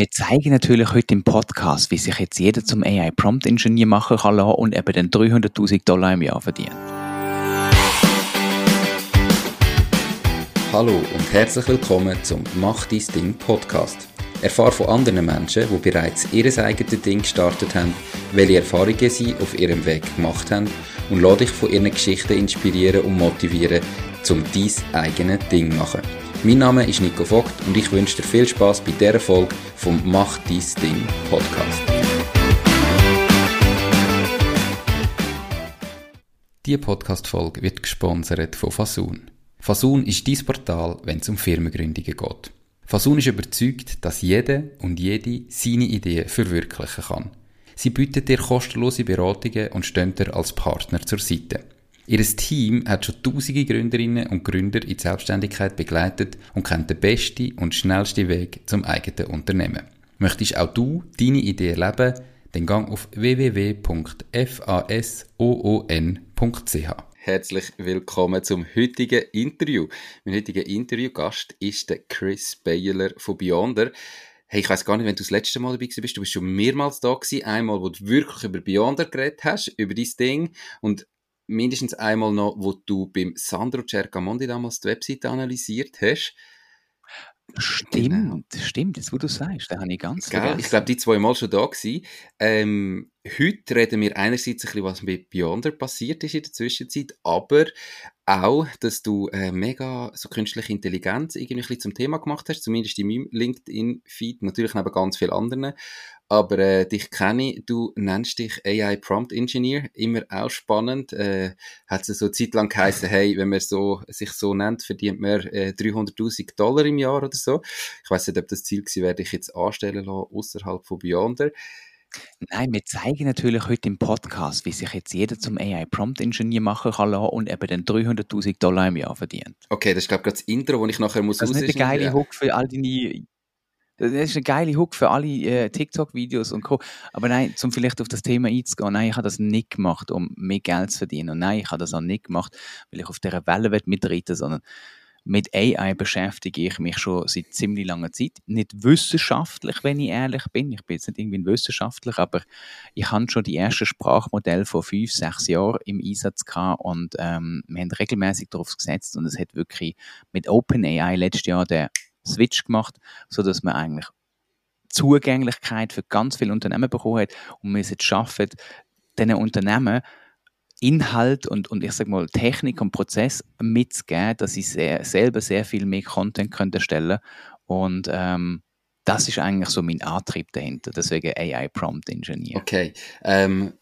wir zeigen natürlich heute im Podcast, wie sich jetzt jeder zum AI Prompt Engineer machen kann und eben dann 300.000 Dollar im Jahr verdient. Hallo und herzlich willkommen zum Mach dein Ding Podcast. Erfahre von anderen Menschen, die bereits ihr eigenes Ding gestartet haben, welche Erfahrungen sie auf ihrem Weg gemacht haben und lade dich von ihren Geschichten inspirieren und motivieren, um dein eigenes Ding zu machen. Mein Name ist Nico Vogt und ich wünsche dir viel Spaß bei dieser Folge vom Mach dein Ding Podcast. Diese Podcast-Folge wird gesponsert von Fasun. Fasun ist dein Portal, wenn es um Firmengründungen geht. Fasun ist überzeugt, dass jeder und jede seine Ideen verwirklichen kann. Sie bietet dir kostenlose Beratungen und stehen dir als Partner zur Seite. Ihr Team hat schon tausende Gründerinnen und Gründer in die Selbstständigkeit begleitet und kennt den besten und schnellsten Weg zum eigenen Unternehmen. Möchtest auch du deine Idee erleben? Dann gang auf www.fasoon.ch. Herzlich willkommen zum heutigen Interview. Mein heutiger Interviewgast ist der Chris Baylor von Beyonder. Hey, ich weiß gar nicht, wenn du das letzte Mal dabei bist. Du bist schon mehrmals da gewesen. Einmal, wo du wirklich über Beyonder geredet hast, über dein Ding. Und mindestens einmal noch, wo du beim Sandro Cercamondi damals die Webseite analysiert hast. Stimmt, genau. stimmt, jetzt wo du sagst, da habe ich ganz Gell? Ich glaube, die zwei Mal schon da gewesen. Ähm, heute reden wir einerseits ein bisschen, was mit Beyonder passiert ist in der Zwischenzeit, aber auch, dass du äh, mega so künstliche Intelligenz irgendwie ein bisschen zum Thema gemacht hast, zumindest in meinem LinkedIn-Feed, natürlich neben ganz vielen anderen. Aber äh, dich kenne ich, du nennst dich AI Prompt Engineer, immer auch spannend. Äh, hat es so Zeit lang geheißen, hey, wenn man so, sich so nennt, verdient man äh, 300.000 Dollar im Jahr oder so. Ich weiß nicht, ob das Ziel gewesen wäre, dich jetzt anstellen lassen, außerhalb von Beyonder. Nein, wir zeigen natürlich heute im Podcast, wie sich jetzt jeder zum AI Prompt Engineer machen kann und eben dann 300.000 Dollar im Jahr verdient. Okay, das ist glaube ich das Intro, das ich nachher muss Das ist nicht der geile Hook für all deine das ist ein geiler Hook für alle äh, TikTok-Videos und Co. Aber nein, um vielleicht auf das Thema einzugehen, nein, ich habe das nicht gemacht, um mehr Geld zu verdienen. Und nein, ich habe das auch nicht gemacht, weil ich auf dieser Welle mitreden sondern mit AI beschäftige ich mich schon seit ziemlich langer Zeit. Nicht wissenschaftlich, wenn ich ehrlich bin. Ich bin jetzt nicht irgendwie wissenschaftlich, aber ich habe schon die ersten Sprachmodelle vor fünf, sechs Jahren im Einsatz gehabt und ähm, wir haben regelmäßig darauf gesetzt und es hat wirklich mit OpenAI letztes Jahr der Switch gemacht, so dass man eigentlich Zugänglichkeit für ganz viele Unternehmen bekommen hat und wir es jetzt schaffen, diesen Unternehmen Inhalt und, und ich sag mal Technik und Prozess mitzugeben, dass sie sehr, selber sehr viel mehr Content können erstellen und ähm, das ist eigentlich so mein Antrieb dahinter, deswegen AI Prompt Engineer. Okay, ähm,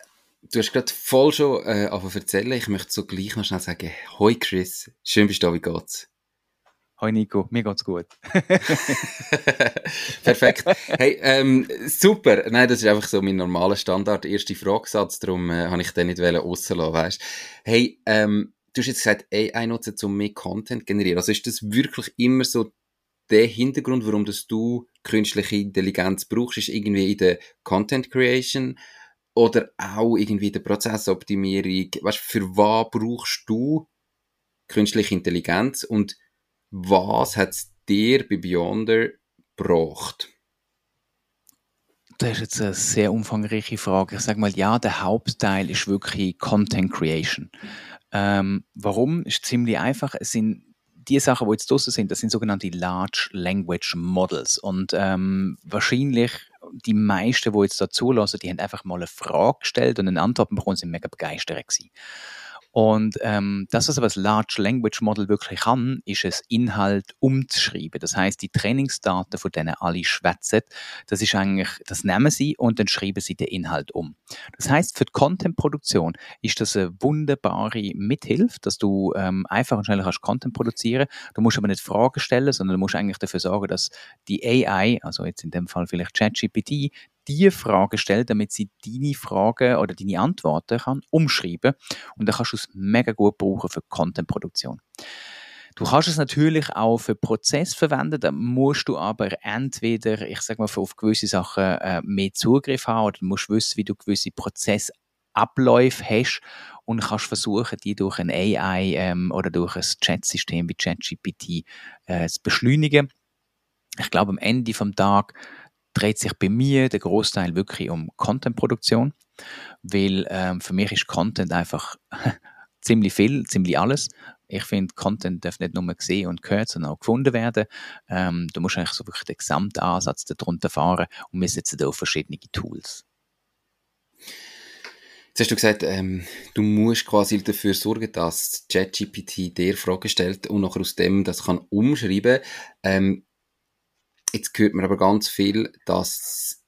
du hast gerade voll schon äh, erzählen, ich möchte so gleich noch schnell sagen, hoi Chris, schön bist du wie geht's? Hoi Nico, mir geht's gut. Perfekt. Hey, ähm, super. Nein, das ist einfach so mein normaler Standard. Erste Fragesatz, darum äh, habe ich den nicht rauslassen weißt Hey, ähm, du hast jetzt gesagt, AI nutzen, um mehr Content zu generieren. Also ist das wirklich immer so der Hintergrund, warum dass du künstliche Intelligenz brauchst, ist irgendwie in der Content Creation oder auch irgendwie in der Prozessoptimierung? Weißt, für was brauchst du künstliche Intelligenz und was hat es dir bei Beyonder gebracht? Das ist jetzt eine sehr umfangreiche Frage. Ich sage mal, ja, der Hauptteil ist wirklich Content Creation. Ähm, warum? Ist ziemlich einfach. Es sind die Sachen, die jetzt draußen sind, das sind sogenannte Large Language Models. Und ähm, wahrscheinlich die meisten, die jetzt dazu lassen, die haben einfach mal eine Frage gestellt und eine Antwort bekommen, sind mega begeistert gewesen. Und ähm, das, was aber das Large Language Model wirklich kann, ist es, Inhalt umzuschreiben. Das heißt, die Trainingsdaten, von denen alle schwätzen, das ist eigentlich, das nehmen sie und dann schreiben sie den Inhalt um. Das heißt, für die Content-Produktion ist das eine wunderbare Mithilfe, dass du ähm, einfach und schneller kannst Content produzieren. Du musst aber nicht Fragen stellen, sondern du musst eigentlich dafür sorgen, dass die AI, also jetzt in dem Fall vielleicht ChatGPT, die Frage stellt, damit sie deine Fragen oder deine Antworten kann umschreiben und dann kannst du es mega gut brauchen für Contentproduktion. Du kannst es natürlich auch für Prozess verwenden, da musst du aber entweder, ich sag mal, auf gewisse Sachen äh, mehr Zugriff haben oder musst wissen, wie du gewisse Prozessabläufe hast und kannst versuchen, die durch ein AI ähm, oder durch ein Chat-System wie ChatGPT äh, zu beschleunigen. Ich glaube, am Ende vom Tag dreht sich bei mir der Großteil wirklich um Content-Produktion, weil ähm, für mich ist Content einfach ziemlich viel, ziemlich alles. Ich finde, Content darf nicht nur gesehen und gehört, sondern auch gefunden werden. Ähm, du musst eigentlich so wirklich den gesamten Ansatz darunter fahren und wir setzen da auf verschiedene Tools. Jetzt hast du gesagt, ähm, du musst quasi dafür sorgen, dass ChatGPT dir Fragen stellt und nachher aus dem das kann umschreiben. Ähm, jetzt hört man aber ganz viel, dass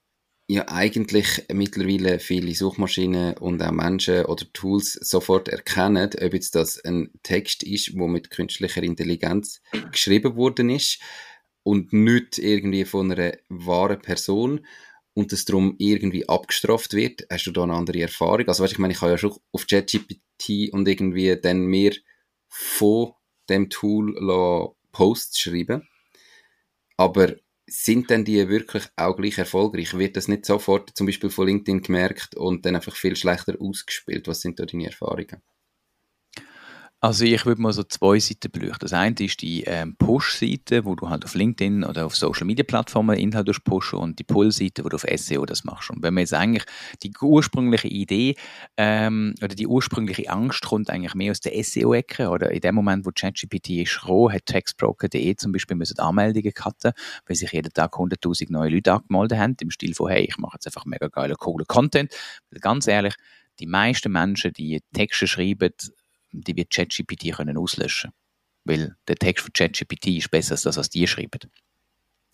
ja eigentlich mittlerweile viele Suchmaschinen und auch Menschen oder Tools sofort erkennen, ob jetzt das ein Text ist, wo mit künstlicher Intelligenz geschrieben worden ist und nicht irgendwie von einer wahren Person und das darum irgendwie abgestraft wird. Hast du da eine andere Erfahrung? Also weißt, ich meine, ich kann ja schon auf ChatGPT und irgendwie dann mehr von dem Tool Posts schreiben, aber sind denn die wirklich auch gleich erfolgreich? Wird das nicht sofort zum Beispiel von LinkedIn gemerkt und dann einfach viel schlechter ausgespielt? Was sind da deine Erfahrungen? Also ich würde mal so zwei Seiten beleuchten. Das eine ist die ähm, Push-Seite, wo du halt auf LinkedIn oder auf Social-Media-Plattformen Inhalt pushen und die Pull-Seite, wo du auf SEO das machst. Und wenn man jetzt eigentlich die ursprüngliche Idee ähm, oder die ursprüngliche Angst kommt eigentlich mehr aus der SEO-Ecke oder in dem Moment, wo ChatGPT ist roh, hat Textbroker.de zum Beispiel müssen Anmeldungen cutten, weil sich jeden Tag 100'000 neue Leute angemeldet haben, im Stil von, hey, ich mache jetzt einfach mega geilen, coolen Content. Weil ganz ehrlich, die meisten Menschen, die Texte schreiben, die wird ChatGPT können auslöschen Weil der Text von ChatGPT ist besser als das, was die schreiben.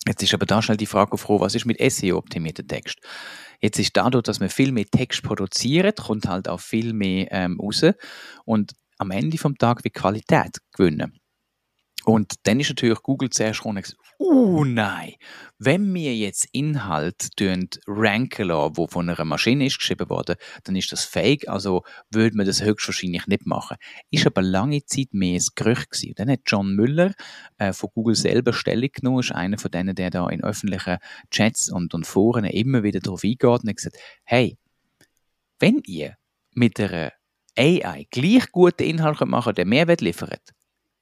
Jetzt ist aber da schnell die Frage froh, was ist mit SEO-optimierten Text? Jetzt ist dadurch, dass man viel mehr Text produziert, kommt halt auch viel mehr ähm, raus und am Ende vom Tag wird Qualität gewinnen. Und dann ist natürlich Google zuerst schon gesagt, oh nein, wenn wir jetzt Inhalt ranken lassen, wo von einer Maschine ist geschrieben wurde, dann ist das fake, also würde man das höchstwahrscheinlich nicht machen. Ist aber lange Zeit mehr ein Gerücht gewesen. dann hat John Müller äh, von Google selber Stellung genommen, ist einer von denen, der da in öffentlichen Chats und, und Foren immer wieder darauf eingeht und hat gesagt, hey, wenn ihr mit einer AI gleich guten Inhalt machen könnt, der Mehrwert liefert,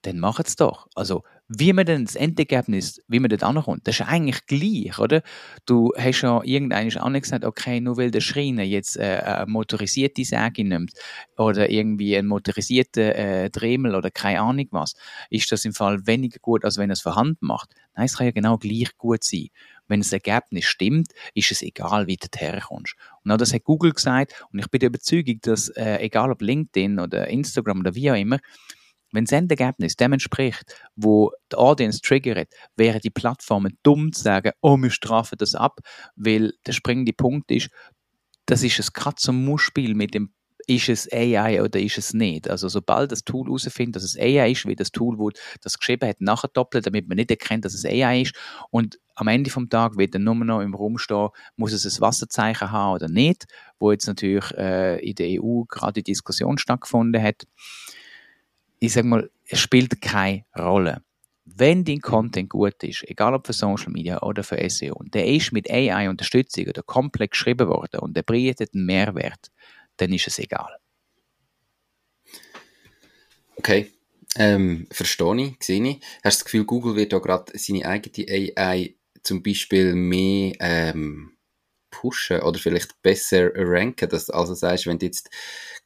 dann macht es doch. Also, wie man dann das Endergebnis, wie man dort ankommt, das ist eigentlich gleich, oder? Du hast ja irgendeines auch gesagt, okay, nur weil der Schreiner jetzt äh, eine motorisierte Säge nimmt oder irgendwie einen motorisierten äh, Dremel oder keine Ahnung was, ist das im Fall weniger gut, als wenn er es von Hand macht. Nein, es kann ja genau gleich gut sein. Wenn das Ergebnis stimmt, ist es egal, wie du herkommst. Und auch das hat Google gesagt und ich bin der Überzeugung, dass äh, egal ob LinkedIn oder Instagram oder wie auch immer, wenn das Endergebnis dem entspricht, wo die Audience triggert, wären die Plattformen dumm zu sagen, oh, wir strafen das ab, weil der springende Punkt ist, das ist ein Katz-und-Maus-Spiel mit dem ist es AI oder ist es nicht? Also sobald das Tool herausfindet, dass es AI ist, wie das Tool, das das geschrieben hat, nachher doppelt, damit man nicht erkennt, dass es AI ist und am Ende vom Tag wird dann nur noch im Raum stehen, muss es ein Wasserzeichen haben oder nicht, wo jetzt natürlich äh, in der EU gerade die Diskussion stattgefunden hat ich sag mal, es spielt keine Rolle. Wenn dein Content gut ist, egal ob für Social Media oder für SEO, und der ist mit AI-Unterstützung oder komplett geschrieben worden und der bietet einen Mehrwert, dann ist es egal. Okay, ähm, verstehe ich, sehe ich. Hast du das Gefühl, Google wird da gerade seine eigene AI zum Beispiel mehr ähm, pushen oder vielleicht besser ranken? Dass, also sagst, wenn du jetzt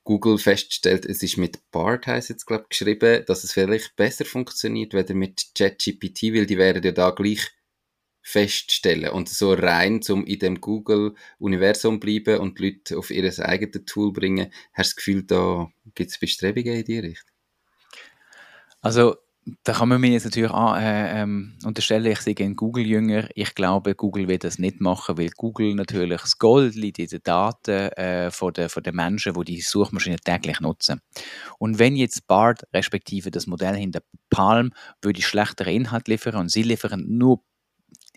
Google feststellt, es ist mit BART, heißt jetzt, glaube geschrieben, dass es vielleicht besser funktioniert, weder mit ChatGPT, weil die werden ja da gleich feststellen und so rein zum in dem Google-Universum bleiben und die Leute auf ihr eigenes Tool bringen. Hast du das Gefühl, da gibt es Bestrebungen in die Richtung? Also da kann man mir jetzt natürlich an, äh, ähm, unterstellen, ich sei ein Google-Jünger. Ich glaube, Google wird das nicht machen, weil Google natürlich das Gold liegt in den Daten äh, von, der, von den Menschen, die die Suchmaschine täglich nutzen. Und wenn jetzt BART, respektive das Modell hinter Palm, würde schlechtere Inhalt liefern und sie liefern nur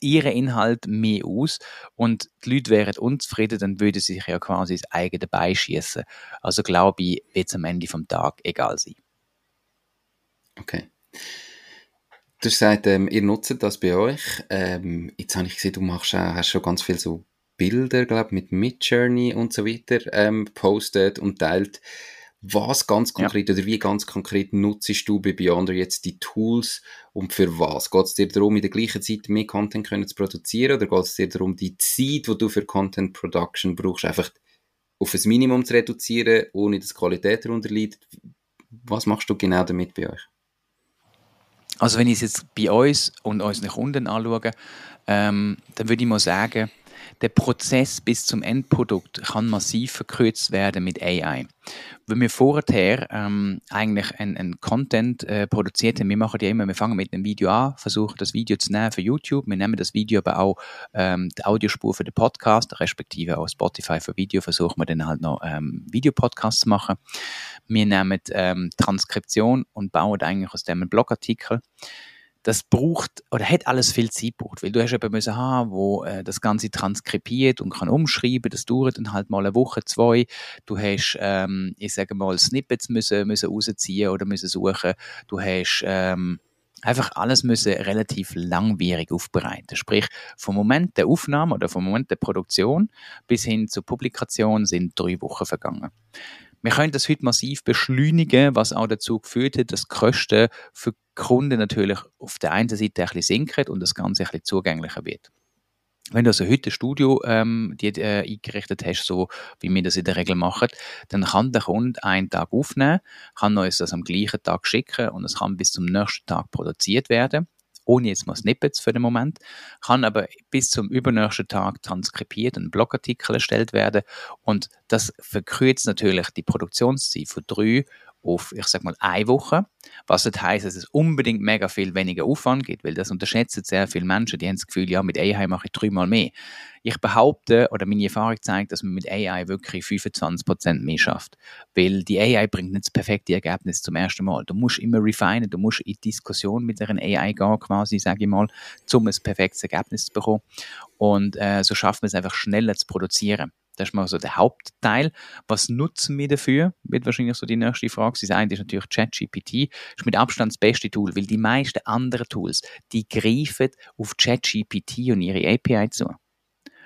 ihren Inhalt mehr aus und die Leute wären unzufrieden, dann würden sie sich ja quasi das eigene beischießen. Also glaube ich, wird es am Ende vom Tag egal sein. Okay. Du hast gesagt, ähm, ihr nutzt das bei euch. Ähm, jetzt habe ich gesehen, du machst auch, hast schon ganz viel so Bilder, glaube mit Midjourney und so weiter ähm, postet und teilt. Was ganz konkret ja. oder wie ganz konkret nutzt du bei Beyonder jetzt die Tools und für was? Geht es dir darum, in der gleichen Zeit mehr Content können zu produzieren oder geht es dir darum, die Zeit, die du für Content Production brauchst, einfach auf ein Minimum zu reduzieren, ohne dass die Qualität darunter leidet? Was machst du genau damit bei euch? Also wenn ich es jetzt bei uns und unseren Kunden anschaue, ähm, dann würde ich mal sagen, der Prozess bis zum Endprodukt kann massiv verkürzt werden mit AI. Wenn wir vorher ähm, eigentlich ein, ein Content äh, produziert haben, wir machen ja immer, wir fangen mit einem Video an, versuchen das Video zu nehmen für YouTube, wir nehmen das Video aber auch ähm, die Audiospur für den Podcast, respektive auch Spotify für Video, versuchen wir dann halt noch ähm, Videopodcasts zu machen. Wir nehmen ähm, Transkription und bauen eigentlich aus dem einen Blogartikel das braucht oder hat alles viel Zeit gebraucht, weil du hast jemanden müssen haben, wo äh, das Ganze transkribiert und kann umschreiben. Das dauert dann halt mal eine Woche, zwei. Du hast, ähm, ich sage mal, Snippets müssen müssen rausziehen oder müssen suchen. Du hast ähm, einfach alles müssen relativ langwierig aufbereiten. Sprich, vom Moment der Aufnahme oder vom Moment der Produktion bis hin zur Publikation sind drei Wochen vergangen. Wir können das heute massiv beschleunigen, was auch dazu geführt hat, dass die Kosten für Kunden natürlich auf der einen Seite ein bisschen sinken und das Ganze ein bisschen zugänglicher wird. Wenn du also heute ein Studio ähm, die, äh, eingerichtet hast, so wie wir das in der Regel machen, dann kann der Kunde einen Tag aufnehmen, kann uns das am gleichen Tag schicken und es kann bis zum nächsten Tag produziert werden ohne jetzt mal Snippets für den Moment, kann aber bis zum übernächsten Tag transkribiert und Blogartikel erstellt werden. Und das verkürzt natürlich die Produktionszeit von drei auf, ich sag mal, eine Woche. Was das heisst, dass es unbedingt mega viel weniger Aufwand gibt, weil das unterschätzen sehr viele Menschen. Die haben das Gefühl, ja, mit AI mache ich dreimal mehr. Ich behaupte, oder meine Erfahrung zeigt, dass man mit AI wirklich 25% mehr schafft. Weil die AI bringt nicht das perfekte Ergebnis zum ersten Mal. Du musst immer refinen, du musst in Diskussion mit einer AI gehen, quasi, sage ich mal, um ein perfektes Ergebnis zu bekommen. Und äh, so schafft man es einfach schneller zu produzieren. Das ist mal so der Hauptteil. Was nutzen wir dafür? Wird wahrscheinlich so die nächste Frage. Das eine ist natürlich ChatGPT. Ist mit Abstand das beste Tool, weil die meisten anderen Tools, die greifen auf ChatGPT und ihre API zu.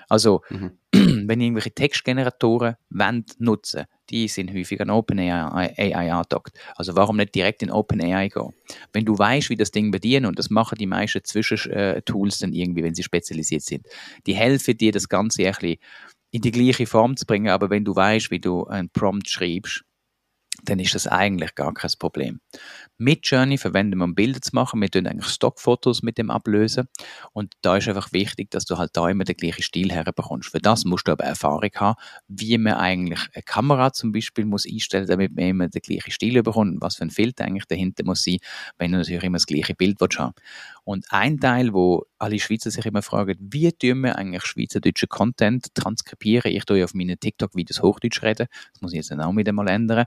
Also, mhm. wenn irgendwelche Textgeneratoren wollt, nutzen die sind häufig an OpenAI angedockt. Also warum nicht direkt in OpenAI gehen? Wenn du weißt, wie das Ding bedienen und das machen die meisten Zwischentools dann irgendwie, wenn sie spezialisiert sind, die helfen dir, das Ganze ein bisschen in die gleiche Form zu bringen, aber wenn du weißt, wie du einen Prompt schreibst, dann ist das eigentlich gar kein Problem. Mit Journey verwenden wir, um Bilder zu machen. Wir tun eigentlich Stockfotos mit dem ablösen. Und da ist einfach wichtig, dass du halt da immer den gleichen Stil herbekommst. Für das musst du aber Erfahrung haben, wie man eigentlich eine Kamera zum Beispiel muss einstellen, damit man immer den gleichen Stil bekommt, was für ein Filter eigentlich dahinter muss sein, wenn du natürlich immer das gleiche Bild haben. Und ein Teil, wo alle Schweizer sich immer fragen, wie tun wir eigentlich schweizerdeutschen Content transkribieren? Ich tue ja auf meinen TikTok-Videos Hochdeutsch reden. Das muss ich jetzt auch wieder mal ändern.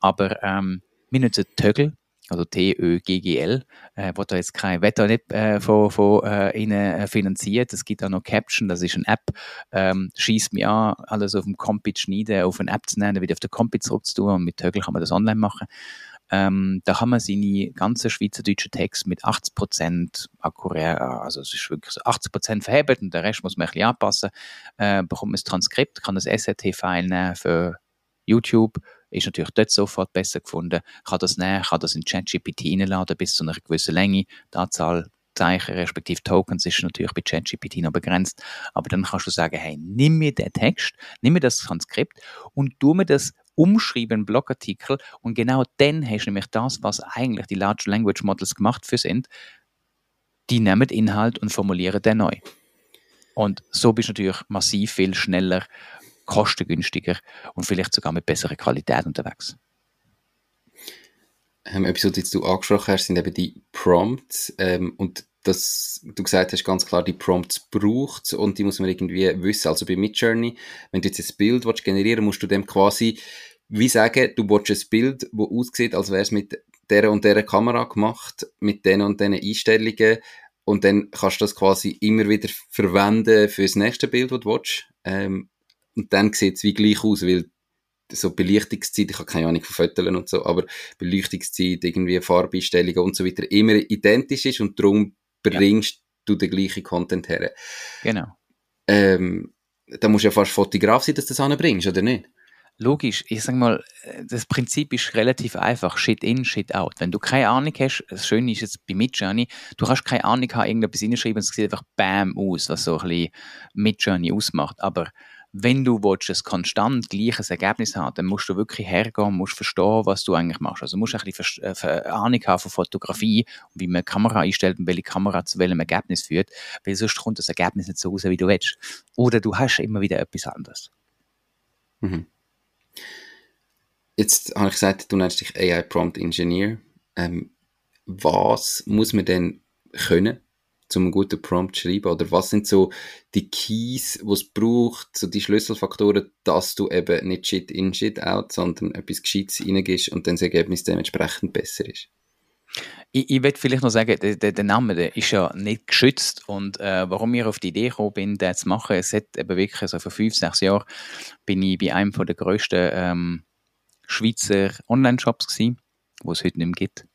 Aber ähm, wir nutzen Tögel also T-Ö-G-G-L, äh, wo da jetzt kein Wetter nicht äh, von, von äh, ihnen äh, finanziert. Es gibt auch noch Caption, das ist eine App, ähm, schießt mir an, alles auf dem Compit schneiden, auf eine App zu nehmen, wieder auf den Compit zurückzutun und mit Tögel kann man das online machen. Ähm, da kann man seine ganzen schweizerdeutschen Texte mit 80% akkurat, also es ist wirklich so 80% verhebt und der Rest muss man ein bisschen anpassen, äh, bekommt man das Transkript, kann das SRT-File nehmen für YouTube, ist natürlich dort sofort besser gefunden, kann das nehmen, kann das in ChatGPT reinladen bis zu einer gewissen Länge, die Anzahl Zeichen respektive Tokens ist natürlich bei ChatGPT noch begrenzt, aber dann kannst du sagen, hey, nimm mir den Text, nimm mir das Transkript und tu mir das umschreiben, Blogartikel und genau dann hast du nämlich das, was eigentlich die Large Language Models gemacht für sind, die nehmen Inhalt und formulieren den neu. Und so bist du natürlich massiv viel schneller kostengünstiger und vielleicht sogar mit besserer Qualität unterwegs. Ähm, etwas, was du angesprochen hast, sind eben die Prompts ähm, und dass du gesagt hast, ganz klar, die Prompts braucht und die muss man irgendwie wissen. Also bei Midjourney, wenn du jetzt ein Bild willst, generieren musst du dem quasi wie sagen, du willst ein Bild, das aussieht, als wäre es mit der und der Kamera gemacht, mit den und den Einstellungen und dann kannst du das quasi immer wieder verwenden für das nächste Bild, das du willst. Ähm, und dann sieht es wie gleich aus, weil so Belichtungszeit, ich habe keine Ahnung von Fotos und so, aber Belichtungszeit, irgendwie Farbeinstellungen und so weiter immer identisch ist und darum bringst ja. du den gleichen Content her. Genau. Ähm, da musst du ja fast Fotograf sein, dass du das anbringst, oder nicht? logisch, ich sag mal, das Prinzip ist relativ einfach. Shit in, shit out. Wenn du keine Ahnung hast, das Schöne ist jetzt bei Midjourney, du kannst keine Ahnung haben, irgendetwas hinschreiben und es sieht einfach BAM aus, was so ein bisschen Midjourney ausmacht. Aber wenn du willst, ein konstant gleiches Ergebnis haben dann musst du wirklich hergehen, musst verstehen, was du eigentlich machst. Also musst du ein bisschen äh, Ahnung haben von Fotografie und wie man eine Kamera einstellt und welche Kamera zu welchem Ergebnis führt, weil sonst kommt das Ergebnis nicht so raus, wie du willst. Oder du hast immer wieder etwas anderes. Mhm. Jetzt habe ich gesagt, du nennst dich AI Prompt Engineer. Ähm, was muss man denn können, um einen guten Prompt zu schreiben? Oder was sind so die Keys, die es braucht, so die Schlüsselfaktoren, dass du eben nicht Shit in, Shit out, sondern etwas Gescheites reingehst und dann das Ergebnis dementsprechend besser ist? Ich, ich will vielleicht noch sagen, der, der, der Name der ist ja nicht geschützt und äh, warum ich auf die Idee gekommen bin, das zu machen, es hat eben wirklich, so vor fünf, sechs Jahren bin ich bei einem der grössten ähm, Schweizer Online-Shops gewesen, wo es heute nicht mehr gibt.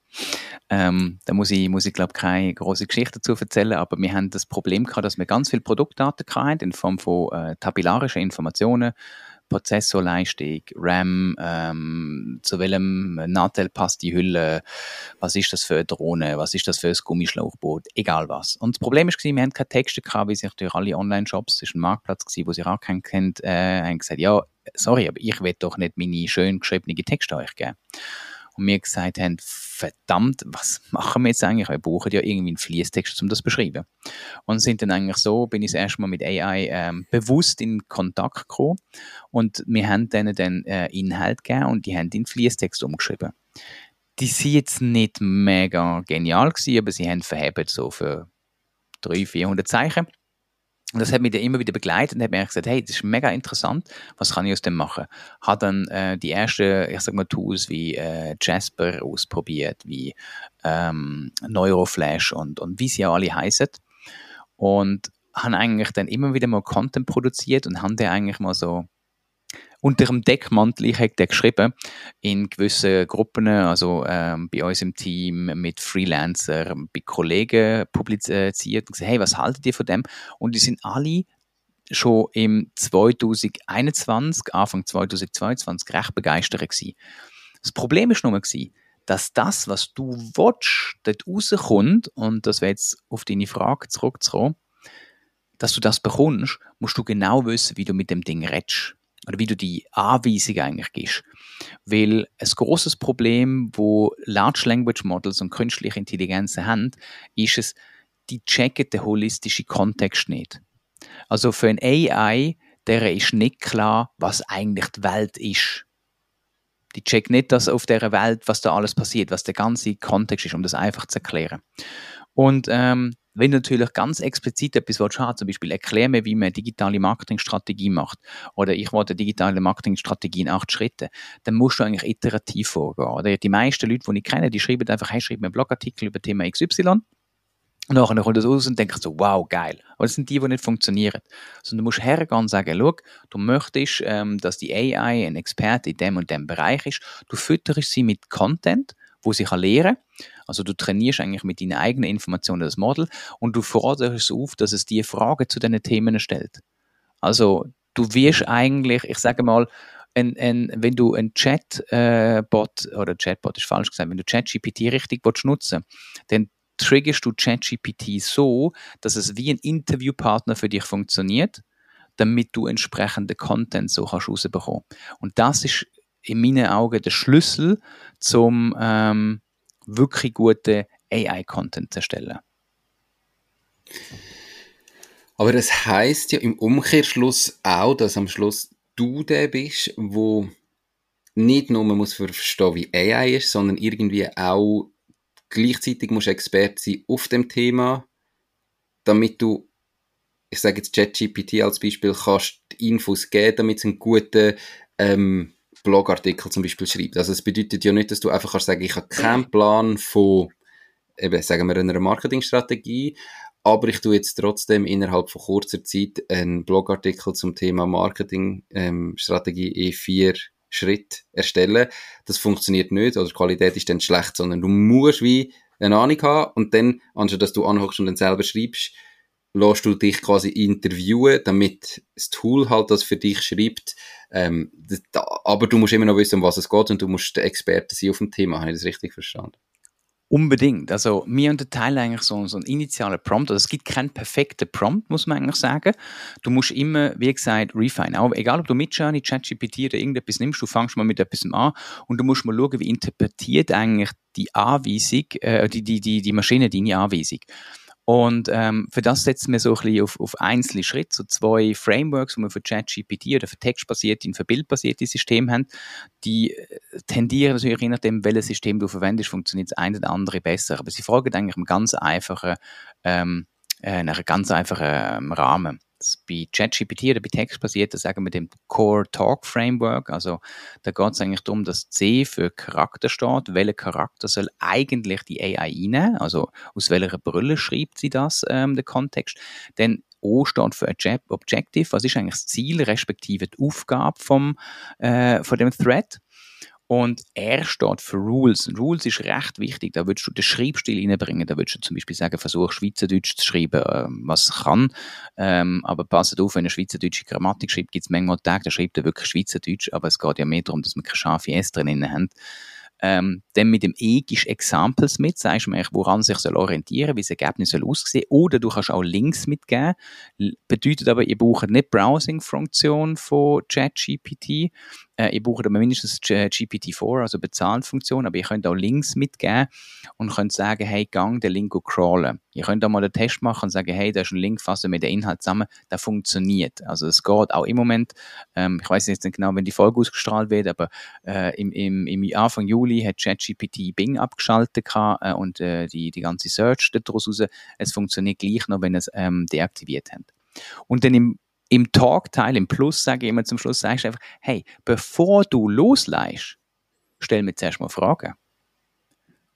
Ähm, da muss ich, muss ich glaube keine große Geschichte dazu erzählen, aber wir haben das Problem gehabt, dass wir ganz viele Produktdaten hatten in Form von äh, tabellarischen Informationen, Prozessorleistung, RAM, ähm, zu welchem Nachteil passt die Hülle, was ist das für eine Drohne, was ist das für ein Gummischlauchboot, egal was. Und das Problem ist, wir haben keine Texte gehabt, wie sich durch alle Online-Shops, es war ein Marktplatz, gewesen, wo sie auch keinen kennt, äh, haben gesagt, ja, sorry, aber ich will doch nicht meine schön geschriebenen Texte euch geben und wir gesagt haben, verdammt, was machen wir jetzt eigentlich? Wir brauchen ja irgendwie einen Fließtext, um das zu beschreiben. Und sind dann eigentlich so, bin ich das erste Mal mit AI ähm, bewusst in Kontakt gekommen und wir haben denen dann äh, Inhalt gegeben und die haben in Fließtext umgeschrieben. Die sind jetzt nicht mega genial gewesen, aber sie haben verhebt so für 300, 400 Zeichen. Und das hat mich dann immer wieder begleitet und hat mir gesagt, hey, das ist mega interessant, was kann ich aus dem machen? Hat dann äh, die ersten, ich sag mal, Tools wie äh, Jasper ausprobiert, wie ähm, Neuroflash und, und wie sie ja alle heißen. Und haben eigentlich dann immer wieder mal Content produziert und haben den eigentlich mal so unter dem Deckmantel, ich habe den geschrieben, in gewissen Gruppen, also ähm, bei uns im Team, mit Freelancern, bei Kollegen publiziert und gesagt, hey, was haltet ihr von dem? Und die sind alle schon im 2021, Anfang 2022 recht begeistert gewesen. Das Problem ist nur gewesen, dass das, was du willst, dort rauskommt, und das wäre jetzt auf deine Frage zurückzukommen, dass du das bekommst, musst du genau wissen, wie du mit dem Ding redest oder wie du die Anweisung eigentlich gibst. Weil ein großes Problem, wo Large Language Models und künstliche Intelligenzen haben, ist es, die checken den holistischen Kontext nicht. Also für ein AI, der ist nicht klar, was eigentlich die Welt ist. Die checkt nicht, dass auf der Welt, was da alles passiert, was der ganze Kontext ist, um das einfach zu erklären. Und ähm, wenn du natürlich ganz explizit etwas willst zum Beispiel erklär mir, wie man digitale Marketingstrategie macht oder ich wollte digitale Marketingstrategie in acht Schritte, dann musst du eigentlich iterativ vorgehen. Oder die meisten Leute, die ich kenne, die schreiben einfach, hey, schreib mir einen Blogartikel über Thema XY und nachher kommt das aus und denkt so, wow, geil. Aber das sind die, die nicht funktionieren. Sondern du musst hergehen und sagen, schau, du möchtest, ähm, dass die AI ein Experte in dem und dem Bereich ist. Du fütterst sie mit Content, wo sie kann lernen. Also du trainierst eigentlich mit deinen eigenen Informationen das Model und du forderst es auf, dass es dir Fragen zu diesen Themen stellt. Also du wirst eigentlich, ich sage mal, ein, ein, wenn du ein Chatbot, äh, oder Chatbot ist falsch gesagt, wenn du ChatGPT richtig willst nutzen dann triggerst du ChatGPT so, dass es wie ein Interviewpartner für dich funktioniert, damit du entsprechende Content so kannst rausbekommen. Und das ist in meinen Augen der Schlüssel zum ähm, wirklich guten AI-Content zu erstellen. Aber das heißt ja im Umkehrschluss auch, dass am Schluss du der bist, wo nicht nur man muss verstehen, wie AI ist, sondern irgendwie auch gleichzeitig muss Experte sein auf dem Thema, damit du, ich sage jetzt ChatGPT als Beispiel, kannst Infos geben, damit es einen guten ähm, Blogartikel zum Beispiel schreibt. Also es bedeutet ja nicht, dass du einfach kannst sagen, ich habe keinen Plan von, eben, sagen wir, einer Marketingstrategie, aber ich tue jetzt trotzdem innerhalb von kurzer Zeit einen Blogartikel zum Thema Marketingstrategie ähm, in vier Schritt erstellen. Das funktioniert nicht oder die Qualität ist dann schlecht, sondern du musst wie eine Ahnung haben und dann, anstatt dass du anhockst und dann selber schreibst, lässt du dich quasi interviewen, damit das Tool halt das für dich schreibt. Ähm, da, aber du musst immer noch wissen, um was es geht und du musst Experte sein auf dem Thema. Habe ich das richtig verstanden? Unbedingt. Also, wir unterteilen eigentlich so, so einen initialen Prompt. Also, es gibt keinen perfekten Prompt, muss man eigentlich sagen. Du musst immer, wie gesagt, refine. Auch egal, ob du mit Journey, ChatGPT oder irgendetwas nimmst, du fängst mal mit etwas an und du musst mal schauen, wie interpretiert eigentlich die Anweisung, äh, die, die, die, die Maschine deine Anweisung. Und ähm, für das setzen wir so ein bisschen auf, auf einzelne Schritte, so zwei Frameworks, die wir für ChatGPT oder für textbasierte und für bildbasierte Systeme haben, die äh, tendieren natürlich, je nachdem, welches System du verwendest, funktioniert das eine oder andere besser. Aber sie folgen eigentlich einem ganz einfachen, ähm, äh, einem ganz einfachen ähm, Rahmen bei ChatGPT oder bei Text basiert, da sagen wir dem Core Talk Framework. Also da geht es eigentlich darum, dass C für Charakter steht. Welcher Charakter soll eigentlich die AI einnehmen? Also aus welcher Brille schreibt sie das, ähm, der Kontext? Denn O steht für Objective. Was ist eigentlich das Ziel, respektive die Aufgabe vom, äh, von dem Thread? Und R steht für Rules. Rules ist recht wichtig. Da würdest du den Schreibstil reinbringen. Da würdest du zum Beispiel sagen, versuch Schweizerdeutsch zu schreiben, ähm, was kann. Ähm, aber passt auf, wenn er Schweizerdeutsche Grammatik schreibt, gibt es manchmal Tage, da schreibt er wirklich Schweizerdeutsch. Aber es geht ja mehr darum, dass wir keine scharfe S drin haben. Ähm, dann mit dem E gibst Examples mit, sagst du mir, woran sich soll orientieren, wie das Ergebnis soll aussehen. Oder du kannst auch Links mitgeben. Bedeutet aber, ihr braucht nicht Browsing-Funktion von ChatGPT, äh, ihr braucht aber mindestens GPT-4, also Bezahlfunktion, aber ihr könnt auch Links mitgeben und könnt sagen, hey, gang den Link crawlen. Ihr könnt auch mal einen Test machen und sagen, hey, da ist ein Link, fassen mit dem Inhalt zusammen, der funktioniert. Also es geht auch im Moment, ähm, ich weiß jetzt nicht genau, wenn die Folge ausgestrahlt wird, aber äh, im, im, im Anfang Juli hat ChatGPT Bing abgeschaltet äh, und äh, die, die ganze Search daraus raus. Es funktioniert gleich noch, wenn es ähm, deaktiviert habt. Und dann im im Talk-Teil, im Plus, sage ich immer zum Schluss, sagst du einfach, hey, bevor du losleihst, stell mir zuerst mal Fragen.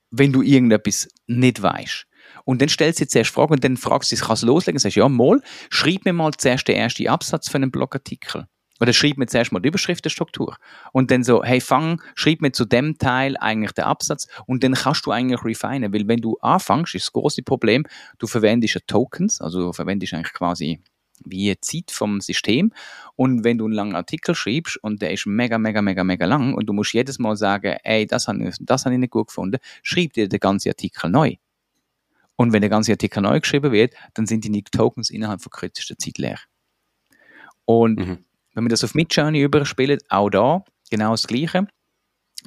Wenn du irgendetwas nicht weißt. Und dann stellst du dir zuerst Fragen und dann fragst du, kannst du loslegen? Sagst, ja, mal, schreib mir mal zuerst den ersten Absatz von einem Blogartikel. Oder schreib mir zuerst mal die Überschriftenstruktur. Und dann so, hey, fang, schreib mir zu dem Teil eigentlich den Absatz und dann kannst du eigentlich refinen. Weil wenn du anfängst, ist das große Problem, du verwendest ja Tokens, also du verwendest eigentlich quasi wie Zeit vom System. Und wenn du einen langen Artikel schreibst und der ist mega, mega, mega, mega lang und du musst jedes Mal sagen, ey, das habe ich, das hab ich nicht gut gefunden, schreib dir den ganzen Artikel neu. Und wenn der ganze Artikel neu geschrieben wird, dann sind die Nick Tokens innerhalb von kürzester Zeit leer. Und mhm. wenn wir das auf Midjourney überspielen, auch da genau das Gleiche.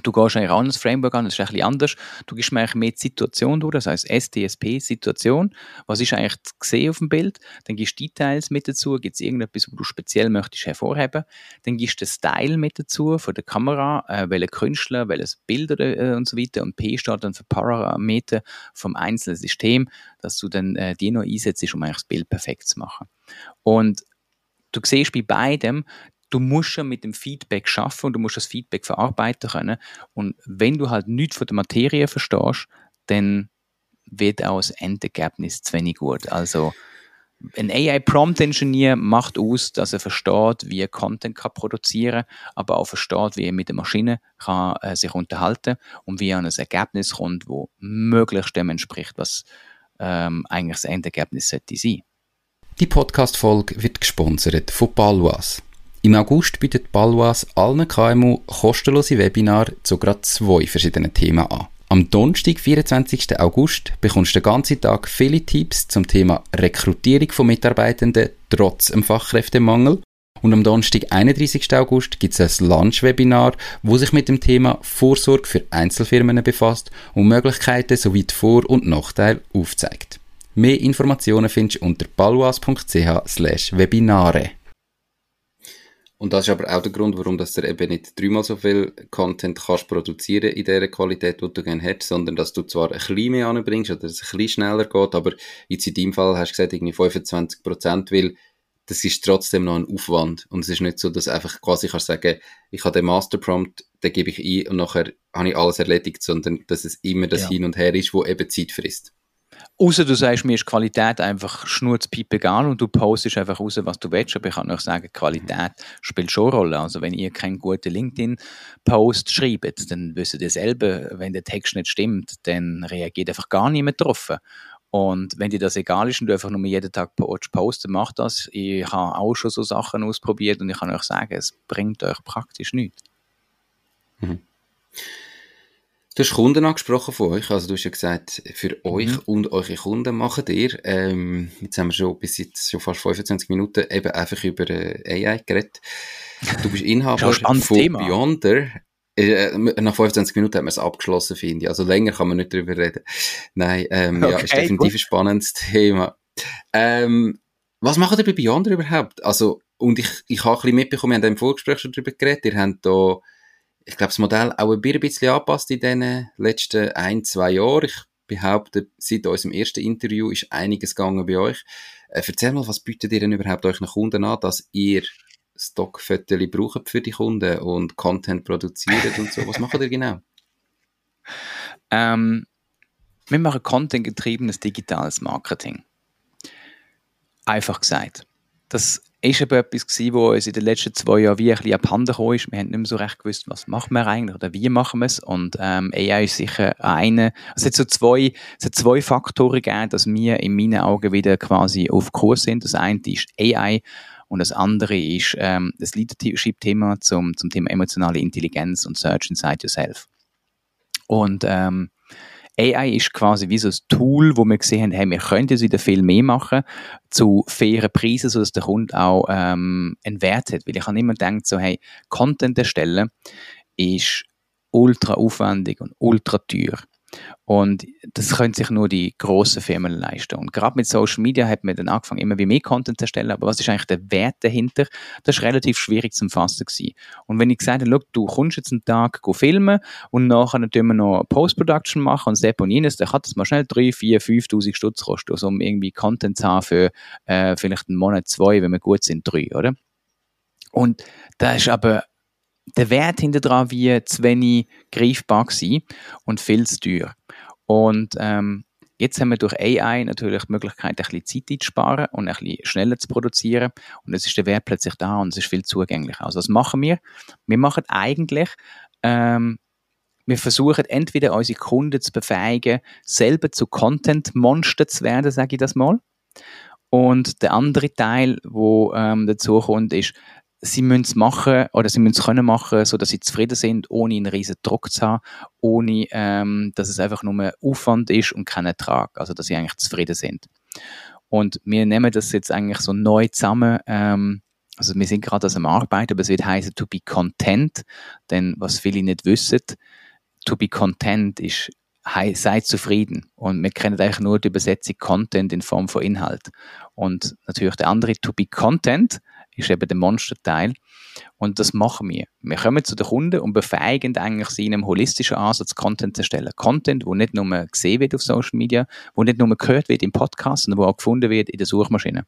Du gehst eigentlich auch das Framework an, das ist ein bisschen anders. Du gibst mir eigentlich mehr die Situation durch, das heißt STSP, Situation. Was ist eigentlich gesehen auf dem Bild? Dann gibst du Details mit dazu, gibt es irgendetwas, wo du speziell möchtest hervorheben. Dann gibst du den Style mit dazu von der Kamera, äh, welche Künstler, welches Bild äh, und so weiter. Und P steht dann für Parameter vom einzelnen System, dass du dann äh, die noch einsetzt, um eigentlich das Bild perfekt zu machen. Und du siehst bei beidem, du musst schon mit dem Feedback schaffen und du musst das Feedback verarbeiten können. Und wenn du halt nichts von der Materie verstehst, dann wird auch das Endergebnis zu wenig gut. Also ein AI Prompt Engineer macht aus, dass er versteht, wie er Content kann produzieren, aber auch versteht, wie er mit der Maschine kann, äh, sich unterhalten und wie er an ein Ergebnis kommt, wo möglichst dem entspricht, was ähm, eigentlich das Endergebnis sollte sein. Die Podcast-Folge wird gesponsert von Balwas. Im August bietet Balwas allen KMU kostenlose Webinare zu gerade zwei verschiedenen Themen an. Am Donnerstag, 24. August, bekommst du den ganzen Tag viele Tipps zum Thema Rekrutierung von Mitarbeitenden trotz dem Fachkräftemangel. Und am Donnerstag, 31. August, gibt es ein Lunch-Webinar, wo sich mit dem Thema Vorsorge für Einzelfirmen befasst und Möglichkeiten sowie die Vor- und Nachteile aufzeigt. Mehr Informationen findest du unter balwas.ch/webinare. Und das ist aber auch der Grund, warum dass du eben nicht dreimal so viel Content kannst produzieren in der Qualität, die du gerne hättest, sondern dass du zwar ein bisschen mehr anbringst oder es ein bisschen schneller geht, aber jetzt in deinem Fall hast du gesagt, irgendwie 25 Prozent, weil das ist trotzdem noch ein Aufwand. Und es ist nicht so, dass einfach quasi kannst sagen, ich habe den Master Prompt, den gebe ich ein und nachher habe ich alles erledigt, sondern dass es immer das ja. Hin und Her ist, wo eben Zeit frisst. Außer du sagst, mir ist Qualität einfach schnurzpiepe egal und du postest einfach raus, was du willst. Aber ich kann auch sagen, Qualität spielt schon eine Rolle. Also wenn ihr keinen guten LinkedIn-Post schreibt, dann wisst ihr selber, wenn der Text nicht stimmt, dann reagiert einfach gar niemand drauf. Und wenn dir das egal ist und du einfach nur jeden Tag posten, mach das. Ich habe auch schon so Sachen ausprobiert und ich kann euch sagen, es bringt euch praktisch nichts. Mhm. Du hast Kunden angesprochen von euch, also du hast ja gesagt, für mhm. euch und eure Kunden machen ihr. Ähm, jetzt haben wir schon bis jetzt schon fast 25 Minuten eben einfach über äh, AI geredet. Du bist Inhaber von Thema. Beyonder. Äh, nach 25 Minuten haben wir es abgeschlossen, finde ich. Also länger kann man nicht darüber reden. Nein, ähm, okay, ja, ist definitiv gut. ein spannendes Thema. Ähm, was macht ihr bei Beyonder überhaupt? Also, und ich, ich habe ein bisschen mitbekommen, wir haben im Vorgespräch schon darüber geredet, ihr habt da ich glaube, das Modell auch ein bisschen angepasst in den letzten ein, zwei Jahren. Ich behaupte, seit unserem ersten Interview ist einiges gegangen bei euch. Äh, erzähl mal, was bietet ihr denn überhaupt euch Kunden an, dass ihr Stockfotos braucht für die Kunden und Content produziert und so? Was macht ihr genau? Ähm, wir machen Content-getriebenes digitales Marketing. Einfach gesagt. Das ist eben etwas gewesen, wo uns in den letzten zwei Jahren wie ein bisschen abhanden gekommen ist. Wir haben nicht mehr so recht gewusst, was machen wir eigentlich oder wie machen wir es. Und ähm, AI ist sicher eine, also es hat so zwei, es hat zwei Faktoren gegeben, dass wir in meinen Augen wieder quasi auf Kurs sind. Das eine ist AI und das andere ist ähm, das Leadership-Thema zum, zum Thema emotionale Intelligenz und Search Inside Yourself. Und ähm, AI ist quasi wie so ein Tool, wo wir gesehen haben, hey, wir könnten wieder viel mehr machen zu fairen Preisen, sodass der Kunde auch ähm, einen Wert hat. Weil ich habe immer gedacht, so, hey, Content erstellen ist ultra aufwendig und ultra teuer. Und das können sich nur die grossen Firmen leisten. Und gerade mit Social Media hat man dann angefangen, immer wie mehr Content zu erstellen. Aber was ist eigentlich der Wert dahinter? Das ist relativ schwierig zu fassen gewesen. Und wenn ich gesagt habe, du kommst jetzt einen Tag filmen und nachher natürlich noch Post-Production machen und Step und jenes, dann kann das mal schnell 3, 4, 5'000 Stutz kosten, also um irgendwie Content zu haben für äh, vielleicht einen Monat, zwei, wenn wir gut sind, drei, oder? Und da ist aber der Wert hinter dran wie zu wenig greifbar gewesen und viel zu teuer. Und ähm, jetzt haben wir durch AI natürlich die Möglichkeit, ein bisschen Zeit einzusparen und ein bisschen schneller zu produzieren. Und es ist der Wert plötzlich da und es ist viel zugänglicher. Also was machen wir? Wir machen eigentlich ähm, wir versuchen entweder unsere Kunden zu befähigen, selber zu Content-Monster zu werden, sage ich das mal. Und der andere Teil, wo ähm, dazu kommt, ist, sie müssen es machen oder sie müssen es können machen, so dass sie zufrieden sind, ohne einen riesen Druck zu haben, ohne ähm, dass es einfach nur Aufwand ist und kein Ertrag, also dass sie eigentlich zufrieden sind. Und wir nehmen das jetzt eigentlich so neu zusammen. Ähm, also wir sind gerade am Arbeiten, aber es wird heißen to be content, denn was viele nicht wissen, to be content ist sei zufrieden. Und wir kennen eigentlich nur die Übersetzung Content in Form von Inhalt. Und natürlich der andere to be content ist eben der Monsterteil. Und das machen wir. Wir kommen zu den Kunden und befähigen eigentlich sie in einem holistischen Ansatz, Content zu erstellen. Content, wo nicht nur gesehen wird auf Social Media, wo nicht nur gehört wird im Podcast, sondern wo auch gefunden wird in der Suchmaschine.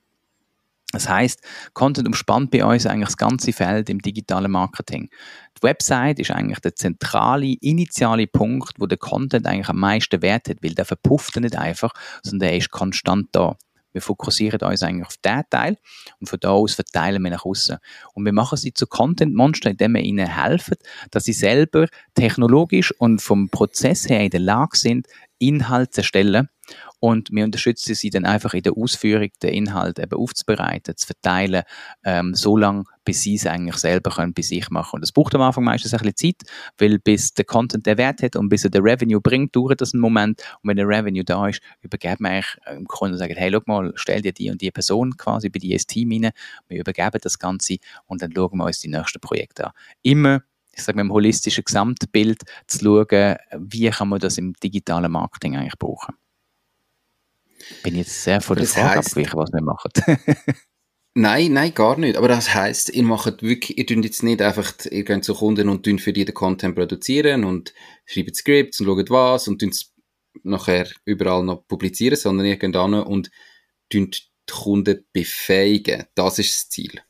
Das heißt, Content umspannt bei uns eigentlich das ganze Feld im digitalen Marketing. Die Website ist eigentlich der zentrale, initiale Punkt, wo der Content eigentlich am meisten Wert hat, weil der verpufft nicht einfach, sondern der ist konstant da. Wir fokussieren uns eigentlich auf diesen Teil und von da aus verteilen wir nach außen. Und wir machen sie zu Content Monster, indem wir ihnen helfen, dass sie selber technologisch und vom Prozess her in der Lage sind, Inhalt zu erstellen und wir unterstützen sie dann einfach in der Ausführung der Inhalte eben aufzubereiten, zu verteilen, ähm, so lange, bis sie es eigentlich selber können bei sich machen. Und das braucht am Anfang meistens ein bisschen Zeit, weil bis der Content den Wert hat und bis er den Revenue bringt, dauert das einen Moment. Und wenn der Revenue da ist, übergeben wir eigentlich dem Kunden und sagen, hey, schau mal, stell dir die und die Person quasi bei dir ins Team rein, wir übergeben das Ganze und dann schauen wir uns die nächsten Projekte an. Immer ich sage mal, im holistischen Gesamtbild zu schauen, wie kann man das im digitalen Marketing eigentlich brauchen. Bin jetzt sehr von der Frage heisst, abgewichen, was wir machen. nein, nein, gar nicht. Aber das heisst, ihr macht wirklich, ihr tut jetzt nicht einfach, ihr geht zu Kunden und tun für die den Content produzieren und schreibt Scripts und schaut was und tun es nachher überall noch publizieren, sondern ihr geht an und tun die Kunden befähigen. Das ist das Ziel.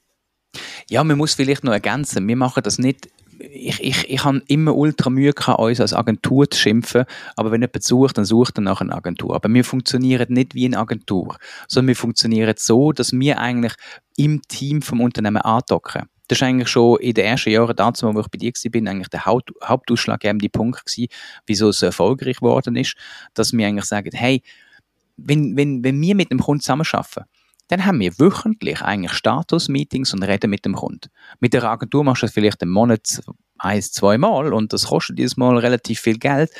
Ja, man muss vielleicht noch ergänzen, wir machen das nicht ich, ich, ich habe immer ultra Mühe gehabt, uns als Agentur zu schimpfen, aber wenn jemand sucht, dann sucht er nach einer Agentur. Aber wir funktionieren nicht wie eine Agentur, sondern wir funktionieren so, dass wir eigentlich im Team vom Unternehmen andocken. Das war eigentlich schon in den ersten Jahren, damals, wo ich bei dir war, eigentlich der Haupt, hauptausschlaggebende Punkt gewesen, wieso es so erfolgreich geworden ist, dass wir eigentlich sagen, hey, wenn, wenn, wenn wir mit einem Kunden zusammenarbeiten, dann haben wir wöchentlich eigentlich Status-Meetings und reden mit dem Kunden. Mit der Agentur machst du das vielleicht im Monat ein, zwei Mal und das kostet dieses Mal relativ viel Geld.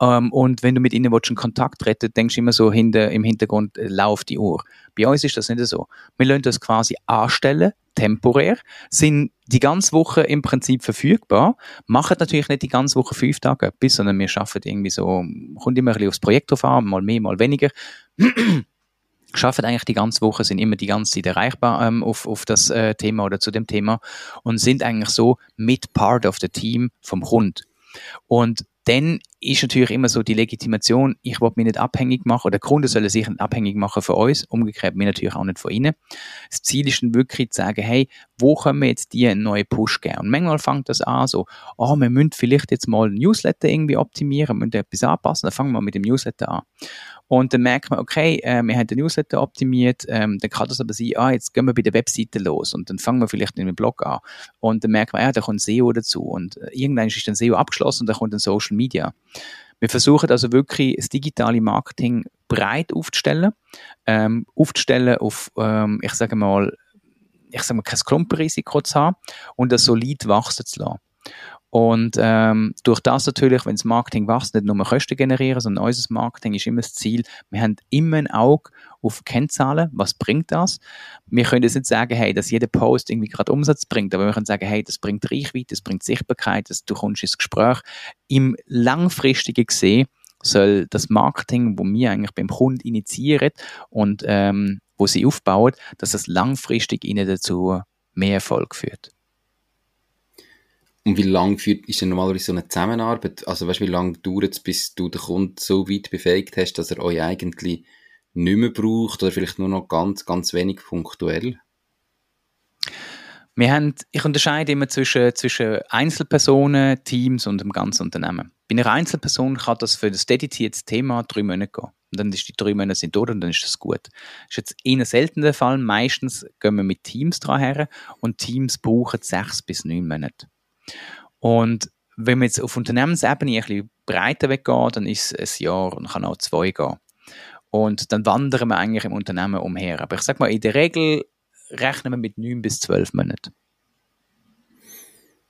Ähm, und wenn du mit ihnen willst, in Kontakt treten denkst du immer so hinter, im Hintergrund, äh, lauf die Uhr. Bei uns ist das nicht so. Wir lassen das quasi anstellen, temporär, sind die ganze Woche im Prinzip verfügbar, machen natürlich nicht die ganze Woche fünf Tage bis, sondern wir schaffen irgendwie so, kommt immer ein bisschen aufs Projekt drauf an, mal mehr, mal weniger schaffen eigentlich die ganze Woche, sind immer die ganze Zeit erreichbar ähm, auf, auf das äh, Thema oder zu dem Thema und sind eigentlich so mit Part of the Team vom Kunden. Und dann ist natürlich immer so die Legitimation, ich will mich nicht abhängig machen, oder der Kunde soll sich nicht abhängig machen von uns, umgekehrt mir natürlich auch nicht von ihnen. Das Ziel ist dann wirklich zu sagen, hey, wo können wir jetzt die einen neuen Push geben? Und manchmal fängt das an so, oh, wir müssen vielleicht jetzt mal ein Newsletter irgendwie optimieren, wir müssen etwas anpassen, dann fangen wir mit dem Newsletter an. Und dann merkt man, okay, äh, wir haben den Newsletter optimiert, ähm, dann kann das aber sein, ah, jetzt gehen wir bei der Webseite los und dann fangen wir vielleicht in einem Blog an. Und dann merkt man, ja, da kommt SEO dazu und äh, irgendwann ist dann SEO abgeschlossen und dann kommt dann Social Media. Wir versuchen also wirklich das digitale Marketing breit aufzustellen, ähm, aufzustellen auf, ähm, ich sage mal, ich sage mal, kein Klumpenrisiko zu haben und das solid wachsen zu lassen. Und ähm, durch das natürlich, wenn das Marketing wächst, nicht nur Kosten generieren, sondern unser Marketing ist immer das Ziel, wir haben immer ein Auge auf Kennzahlen, was bringt das? Wir können jetzt nicht sagen, hey, dass jeder Post irgendwie gerade Umsatz bringt, aber wir können sagen, hey, das bringt Reichweite, das bringt Sichtbarkeit, das, du kommst ins Gespräch. Im langfristigen gesehen soll das Marketing, wo wir eigentlich beim Kunden initiieren und ähm, wo sie aufbauen, dass das langfristig ihnen dazu mehr Erfolg führt. Und wie lange führt, ist denn normalerweise so eine Zusammenarbeit? Also weißt du, wie lange dauert es, bis du den Kunden so weit befähigt hast, dass er euch eigentlich nicht mehr braucht oder vielleicht nur noch ganz, ganz wenig punktuell? Wir haben, ich unterscheide immer zwischen, zwischen Einzelpersonen, Teams und dem ganzen Unternehmen. Bei einer Einzelperson kann das für das dedizierte Thema drei Monate gehen. Und dann ist die drei Monate sind durch und dann ist das gut. Das ist jetzt eher selten der Fall. Meistens gehen wir mit Teams dran her und Teams brauchen sechs bis neun Monate. Und wenn man jetzt auf Unternehmensebene ein bisschen breiter weggeht, dann ist es ein Jahr und kann auch zwei gehen. Und dann wandern wir eigentlich im Unternehmen umher. Aber ich sage mal, in der Regel rechnen wir mit neun bis zwölf Monaten.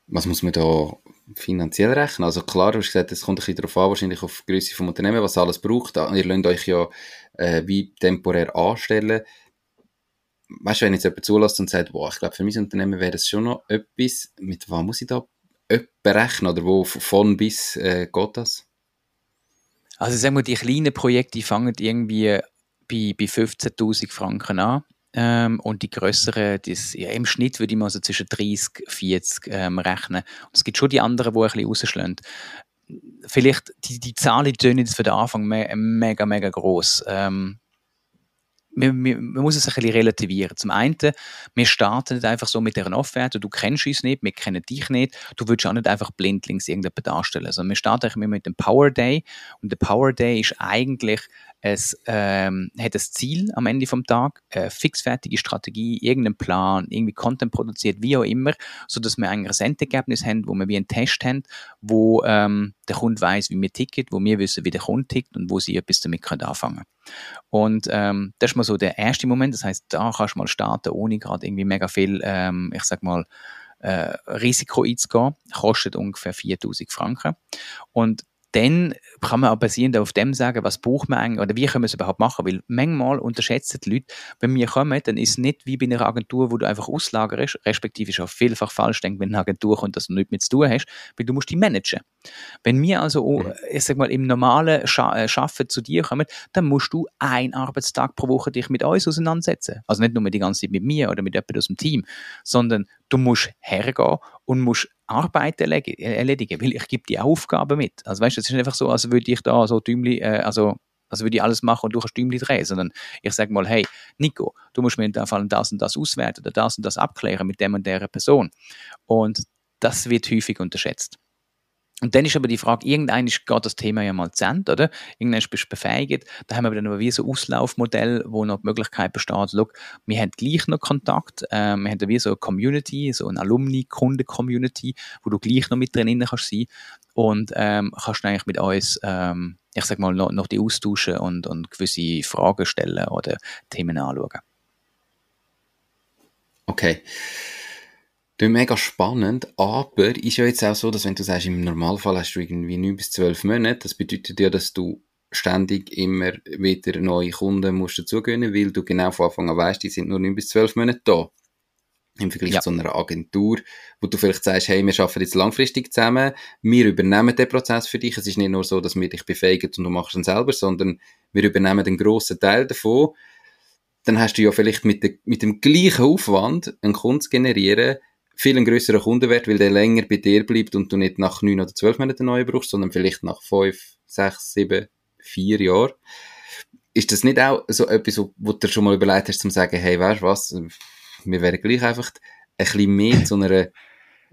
Was muss man da finanziell rechnen? Also klar, du hast gesagt, es kommt ein bisschen darauf an, wahrscheinlich auf die Größe vom Unternehmen, was alles braucht. Ihr lasst euch ja äh, wie temporär anstellen weißt du, wenn jetzt jemand zulässt und sagt, boah, ich glaube, für mein Unternehmen wäre das schon noch etwas, mit was muss ich da berechnen oder wo von bis äh, geht das? Also sagen wir, die kleinen Projekte fangen irgendwie bei, bei 15'000 Franken an. Ähm, und die größeren, das, ja, im Schnitt würde ich mal so zwischen 30, 40 ähm, rechnen. Und es gibt schon die anderen, die ein bisschen rausschlagen. Vielleicht, die, die Zahlen tönen jetzt für den Anfang me mega, mega groß. Ähm, man, man, muss es ein bisschen relativieren. Zum einen, wir starten nicht einfach so mit dieser Offerte, du kennst uns nicht, wir kennen dich nicht, du willst auch nicht einfach blindlings irgendjemanden darstellen, sondern wir starten mit dem Power Day. Und der Power Day ist eigentlich es ähm, hat das Ziel am Ende vom Tag, eine fixfertige Strategie, irgendeinen Plan, irgendwie Content produziert, wie auch immer, so dass wir ein Endergebnis haben, wo wir wie einen Test haben, wo ähm, der Kunde weiß, wie wir ticken, wo wir wissen, wie der Kunde tickt und wo sie etwas damit können anfangen Und ähm, das ist mal so der erste Moment, das heißt, da kannst du mal starten, ohne gerade irgendwie mega viel, ähm, ich sag mal, äh, Risiko einzugehen, kostet ungefähr 4000 Franken. Und dann kann man auch basierend auf dem sagen, was braucht man eigentlich oder wie können wir es überhaupt machen, weil manchmal unterschätzen die Leute, wenn wir kommen, dann ist es nicht wie bei einer Agentur, wo du einfach auslagerst, respektive ist auch vielfach falsch denkt, wenn eine Agentur kommt, dass du nichts mit zu tun hast, weil du musst die managen. Wenn wir also, mhm. ich sag mal, im normalen Scha äh, Schaffen zu dir kommen, dann musst du einen Arbeitstag pro Woche dich mit uns auseinandersetzen. Also nicht nur die ganze Zeit mit mir oder mit jemandem aus dem Team, sondern du musst hergehen und musst Arbeit erledigen, weil ich gebe die Aufgabe mit. Also weißt du, es ist nicht einfach so, als würde ich da so Dümli, äh, also also würde ich alles machen und du kannst Dümli drehen, sondern ich sage mal, hey, Nico, du musst mir in dem Fall das und das auswerten oder das und das abklären mit dem und der Person. Und das wird häufig unterschätzt. Und dann ist aber die Frage, irgendwann geht das Thema ja mal zu Ende, oder? Irgendwann bist du befähigt. Da haben wir dann aber wie so ein Auslaufmodell, wo noch die Möglichkeit besteht, schau, wir haben gleich noch Kontakt, äh, wir haben wie so eine Community, so eine Alumni-Kunden-Community, wo du gleich noch mit drin kannst sein und ähm, kannst eigentlich mit uns, ähm, ich sag mal, noch, noch die austauschen und, und gewisse Fragen stellen oder Themen anschauen. Okay. Das mega spannend, aber ist ja jetzt auch so, dass wenn du sagst, im Normalfall hast du irgendwie 9 bis 12 Monate, das bedeutet ja, dass du ständig immer wieder neue Kunden musst dazugehen, weil du genau von Anfang an weißt, die sind nur 9 bis 12 Monate da. Im Vergleich ja. zu einer Agentur, wo du vielleicht sagst, hey, wir arbeiten jetzt langfristig zusammen, wir übernehmen den Prozess für dich. Es ist nicht nur so, dass wir dich befähigen und du machst ihn selber, sondern wir übernehmen den grossen Teil davon. Dann hast du ja vielleicht mit, de, mit dem gleichen Aufwand einen Kunden zu generieren, viel einen grösseren Kundenwert, weil der länger bei dir bleibt und du nicht nach neun oder zwölf Monaten neue brauchst, sondern vielleicht nach fünf, sechs, sieben, vier Jahren. Ist das nicht auch so etwas, wo du dir schon mal überlegt hast, zu sagen, hey, weißt du was, wir wären gleich einfach ein bisschen mehr zu einer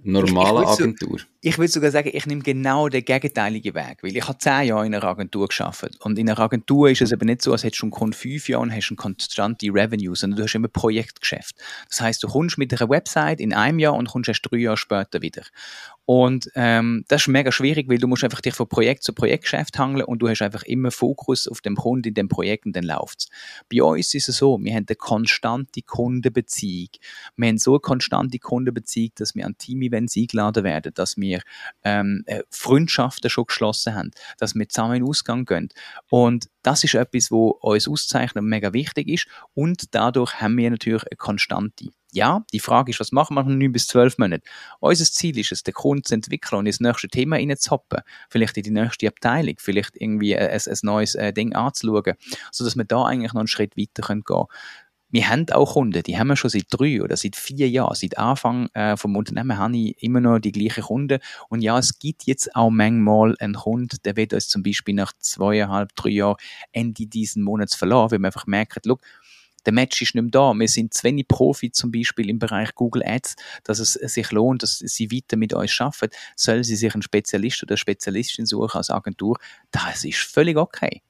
normalen Agentur? Ich würde sogar sagen, ich nehme genau den gegenteiligen Weg, weil ich habe zehn Jahre in einer Agentur geschafft und in einer Agentur ist es eben nicht so, als hättest du schon fünf Jahre und hast eine konstante Revenue, sondern du hast immer Projektgeschäft. Das heißt, du kommst mit einer Website in einem Jahr und kommst erst drei Jahre später wieder. Und ähm, das ist mega schwierig, weil du musst einfach dich von Projekt zu Projektgeschäft hangeln und du hast einfach immer Fokus auf dem Kunden in dem Projekt und dann läuft's. Bei uns ist es so, wir haben eine konstante Kundenbeziehung. Wir haben so eine konstante Kundenbeziehung, dass wir an Team-Events eingeladen werden, dass wir ähm, äh, Freundschaften schon geschlossen haben, dass wir zusammen in den Ausgang gehen. Und das ist etwas, wo uns auszeichnet und mega wichtig ist. Und dadurch haben wir natürlich eine konstante ja, die Frage ist, was machen wir nach 9 bis 12 Monaten? Unser Ziel ist es, den Kunden zu entwickeln und ins nächste Thema reinzuhoppen. Vielleicht in die nächste Abteilung, vielleicht irgendwie ein, ein neues äh, Ding anzuschauen, sodass wir da eigentlich noch einen Schritt weiter gehen können. Wir haben auch Kunden, die haben wir schon seit drei oder seit vier Jahren. Seit Anfang äh, vom Unternehmen habe ich immer noch die gleichen Kunden. Und ja, es gibt jetzt auch manchmal einen Kunden, der wird uns zum Beispiel nach zweieinhalb, drei Jahren Ende diesen Monats verloren, weil man einfach merkt, look, der Match ist nicht mehr da. Wir sind zu wenig Profi zum Beispiel im Bereich Google Ads, dass es sich lohnt, dass sie weiter mit uns arbeiten. Sollen sie sich einen Spezialist oder Spezialistin suchen als Agentur, das ist völlig okay.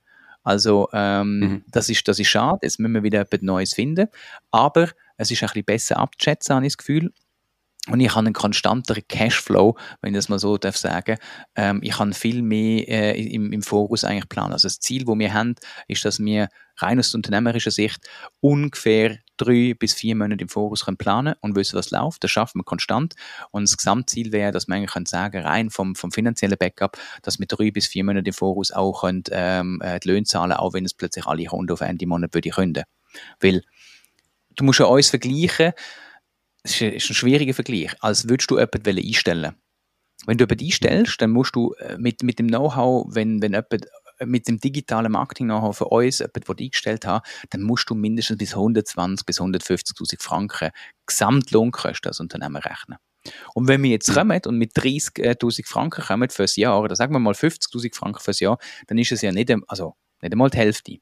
Also ähm, mhm. das, ist, das ist schade, jetzt müssen wir wieder etwas Neues finden, aber es ist ein bisschen besser abzuschätzen, habe ich das Gefühl. Und ich habe einen konstanteren Cashflow, wenn ich das mal so darf sagen. Ähm, ich kann viel mehr äh, im, im Voraus eigentlich planen. Also das Ziel, das wir haben, ist, dass wir rein aus unternehmerischer Sicht ungefähr drei bis vier Monate im Voraus können planen und wissen, was läuft. Das schaffen wir konstant. Und das Gesamtziel wäre, dass wir eigentlich sagen, rein vom, vom finanziellen Backup, dass wir drei bis vier Monate im Voraus auch können, ähm, äh, die Löhne zahlen, auch wenn es plötzlich alle Kunden auf Ende Monat würde können. Weil du musst ja uns vergleichen, es ist ein schwieriger Vergleich, als würdest du jemanden einstellen Wenn du jemanden einstellst, dann musst du äh, mit, mit dem Know-how, wenn, wenn jemand mit dem digitalen Marketing-Know-how für uns jemand eingestellt hat, dann musst du mindestens bis 120 bis 150.000 Franken Gesamtlohnkosten als Unternehmen rechnen. Und wenn wir jetzt kommen und mit 30.000 Franken kommen fürs Jahr, oder sagen wir mal 50.000 Franken fürs Jahr, dann ist es ja nicht, also nicht einmal die Hälfte.